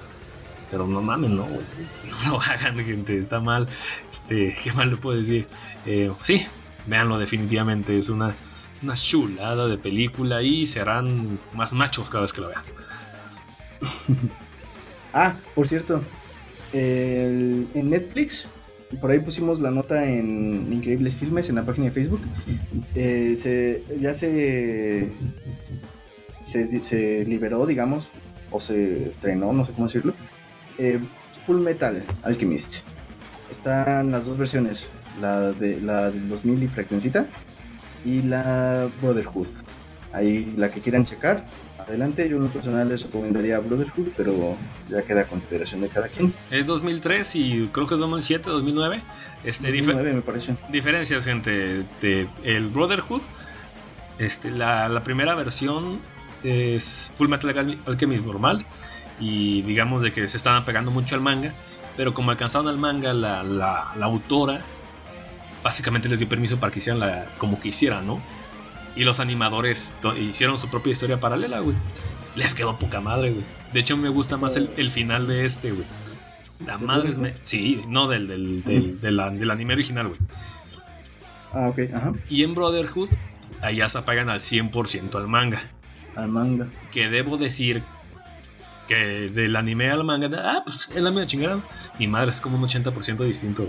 Pero no mames, no, güey. No lo hagan, gente. Está mal. Este, ¿qué mal le puedo decir? Eh, sí, véanlo definitivamente. Es una, es una chulada de película y serán más machos cada vez que lo vean. Ah, por cierto, en Netflix, por ahí pusimos la nota en Increíbles Filmes en la página de Facebook. eh, se, ya se, se, se liberó, digamos, o se estrenó, no sé cómo decirlo. eh, Full Metal Alchemist. Están las dos versiones, la de la del 2000 y fraccioncita y la Brotherhood. Ahí la que quieran checar, adelante. Yo en lo personal les recomendaría Brotherhood, pero ya queda a consideración de cada quien. Es 2003 y creo que es 2007, 2009. Este, dife- 2009 me parece. diferencias, gente, de el Brotherhood. Este, la, la primera versión es Full Metal Al- Alchemist normal. Y digamos de que se estaban pegando mucho al manga. Pero como alcanzaron al manga, la, la- la autora básicamente les dio permiso para que hicieran la, como quisieran, ¿no? Y los animadores hicieron su propia historia paralela, güey. Les quedó poca madre, güey. De hecho, me gusta más el, el final de este, güey. La ¿De madre es me-? Sí, no del, del, del, anime original, güey. Ah, ok, ajá. Y en Brotherhood, allá se apagan al 100% al manga. Al manga. Que debo decir que del anime al manga, ah, pues es la media chingada. Mi madre es como un 80% distinto.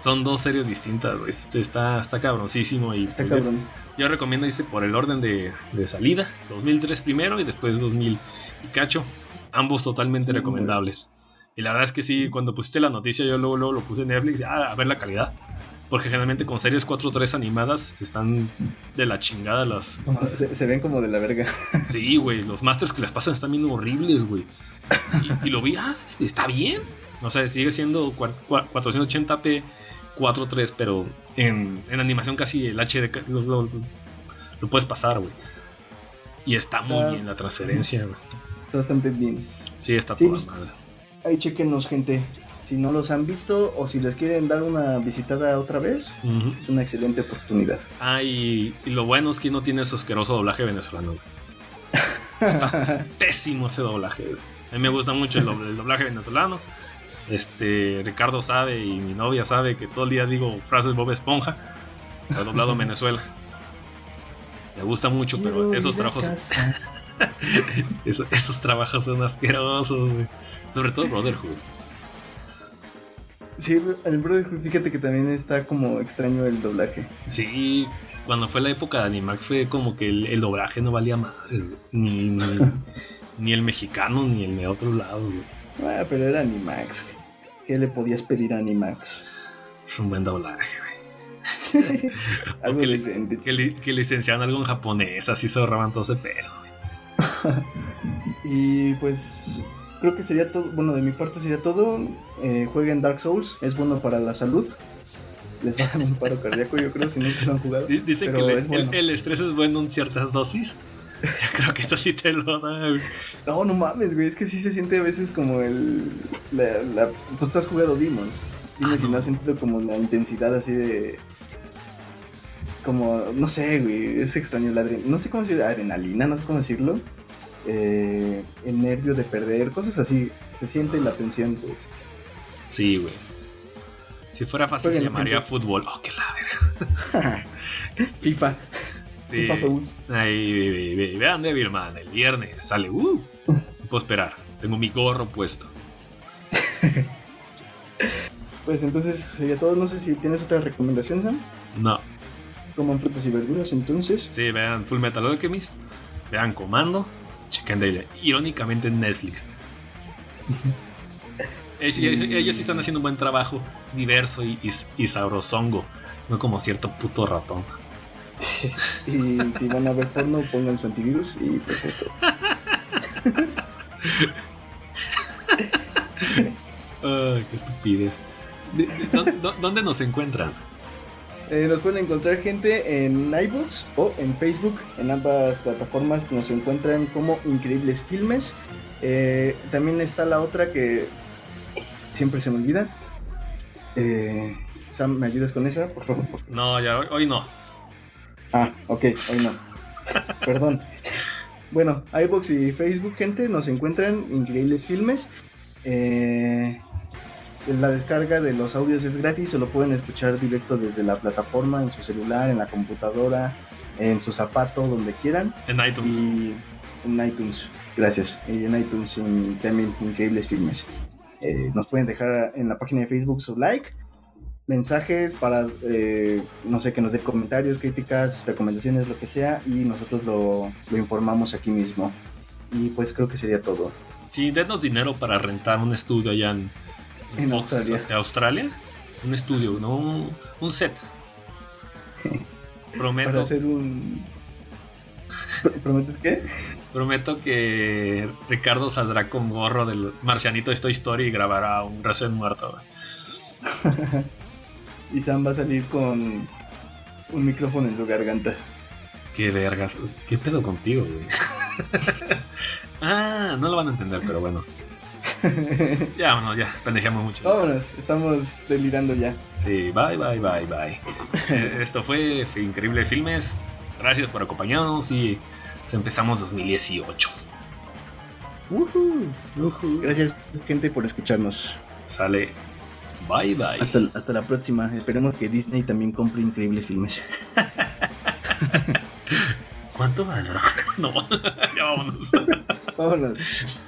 Son dos series distintas, güey. Esto Está, está cabroncísimo. Y Está pues, yo- cabrón. Yo, recomiendo irse por el orden de, de salida: 2003 primero y después 2000 y cacho. Ambos totalmente Sí, recomendables. Y la verdad es que sí, cuando pusiste la noticia, yo luego, luego lo puse en Netflix ah, a ver la calidad. Porque generalmente con series 4-3 animadas están de la chingada las. Se, se ven como de la verga. Sí, güey, los masters que les pasan están bien horribles, güey. Y, y lo vi, ah, está bien. O sea, sigue siendo cua- cua- 480p 4.3, pero en, en animación casi el HD lo, lo- lo puedes pasar, güey. Y está muy bien la transferencia, güey. Está bastante bien. Sí, está Sí, toda pues- madre. Ahí chequenos, gente. Si no los han visto o si les quieren dar una visitada otra vez, es una excelente oportunidad. Ah, y, y lo bueno es que no tiene su asqueroso doblaje venezolano, güey. Está pésimo ese doblaje, güey. A mí me gusta mucho el doblaje venezolano. Este, Ricardo sabe y mi novia sabe que todo el día digo frases Bob Esponja. He doblado en Venezuela. Me gusta mucho, pero esos trabajos, esos, esos trabajos son asquerosos, güey. Sobre todo Brotherhood. Sí, el Brotherhood, fíjate que también está como extraño el doblaje. Sí, cuando fue la época de Animax fue como que el, el doblaje no valía güey. Ni, ni, ni el mexicano ni el de otro lado, güey. Ah, pero era Animax. güey. ¿Qué le podías pedir a Animax? Es un buen doblaje, güey. Algo que, decente. que, li- que licenciaban algo en japonés, así se ahorraban todo ese pedo, güey. Y pues creo que sería todo. Bueno, de mi parte sería todo. Eh, jueguen Dark Souls, es bueno para la salud. Les va a dar un paro cardíaco, yo creo, si nunca lo han jugado. Di- Dicen Pero que le- es bueno. el, el estrés es bueno en ciertas dosis. Yo creo que esto sí te lo da, güey. No, no mames, güey. Es que sí se siente a veces como el. La, la- pues tú has jugado Demons. Dime Ah, si no. no has sentido como la intensidad así de. Como, no sé, güey. Es extraño la adrenalina. No sé cómo decir adrenalina, no sé cómo decirlo. Eh, el nervio de perder, cosas así. Se siente la tensión, pues. Sí, güey. Si fuera fácil se llamaría gente. fútbol. Oh, qué la. FIFA. Sí. FIFA Souls. Ahí, ve- ve- vean Devilman, el viernes sale. Uh, no puedo esperar. Tengo mi gorro puesto. Pues entonces sería todo. No sé si tienes otra recomendación, Sam. No. Coman frutas y verduras, entonces. Sí, vean Full Metal Alchemist. Vean Comando. Chequen Daily. Irónicamente en Netflix. ellos, ellos- están haciendo un buen trabajo diverso y, y, y sabrosongo. No como cierto puto ratón. y si van a ver porno, pongan su antivirus y pues esto. Ay, qué estupidez. De- de- ¿dó- dó- ¿Dónde nos encuentran? Eh, nos pueden encontrar gente en iBooks o en Facebook. En ambas plataformas nos encuentran como Increíbles Filmes. Eh, también está la otra que siempre se me olvida. Eh, Sam, ¿me ayudas con esa, por favor? No, ya hoy, hoy no. Ah, ok, hoy no. Perdón. Bueno, iBox y Facebook, gente, nos encuentran increíbles filmes. Eh, la descarga de los audios es gratis, o lo pueden escuchar directo desde la plataforma, en su celular, en la computadora, en su zapato, donde quieran. En iTunes. Y en iTunes. Gracias. Y en iTunes un- también increíbles filmes. Eh, nos pueden dejar en la página de Facebook su like, mensajes para, eh, no sé, que nos den comentarios, críticas, recomendaciones, lo que sea, y nosotros lo, lo informamos aquí mismo. Y pues creo que sería todo. Sí, denos dinero para rentar un estudio allá en, En Fox, Australia. Australia. Un estudio, no un, un set. Prometo, Para hacer un... Pr- ¿Prometes qué? prometo que Ricardo saldrá con gorro del marcianito de Toy Story y grabará un recién muerto. Y Sam va a salir con un micrófono en su garganta. Qué vergas. ¿Qué pedo contigo, güey? ah, no lo van a entender, pero bueno. Ya, bueno, ya, pendejamos mucho. Vámonos, estamos delirando ya. Sí, bye, bye, bye, bye. Esto fue Increíble Filmes. Gracias por acompañarnos y empezamos 2018. Ujú. Gracias, gente, por escucharnos. Sale. Bye, bye. Hasta, hasta la próxima. Esperemos que Disney también compre increíbles filmes. ¿Cuánto valdrá? No, ya vámonos. Vámonos.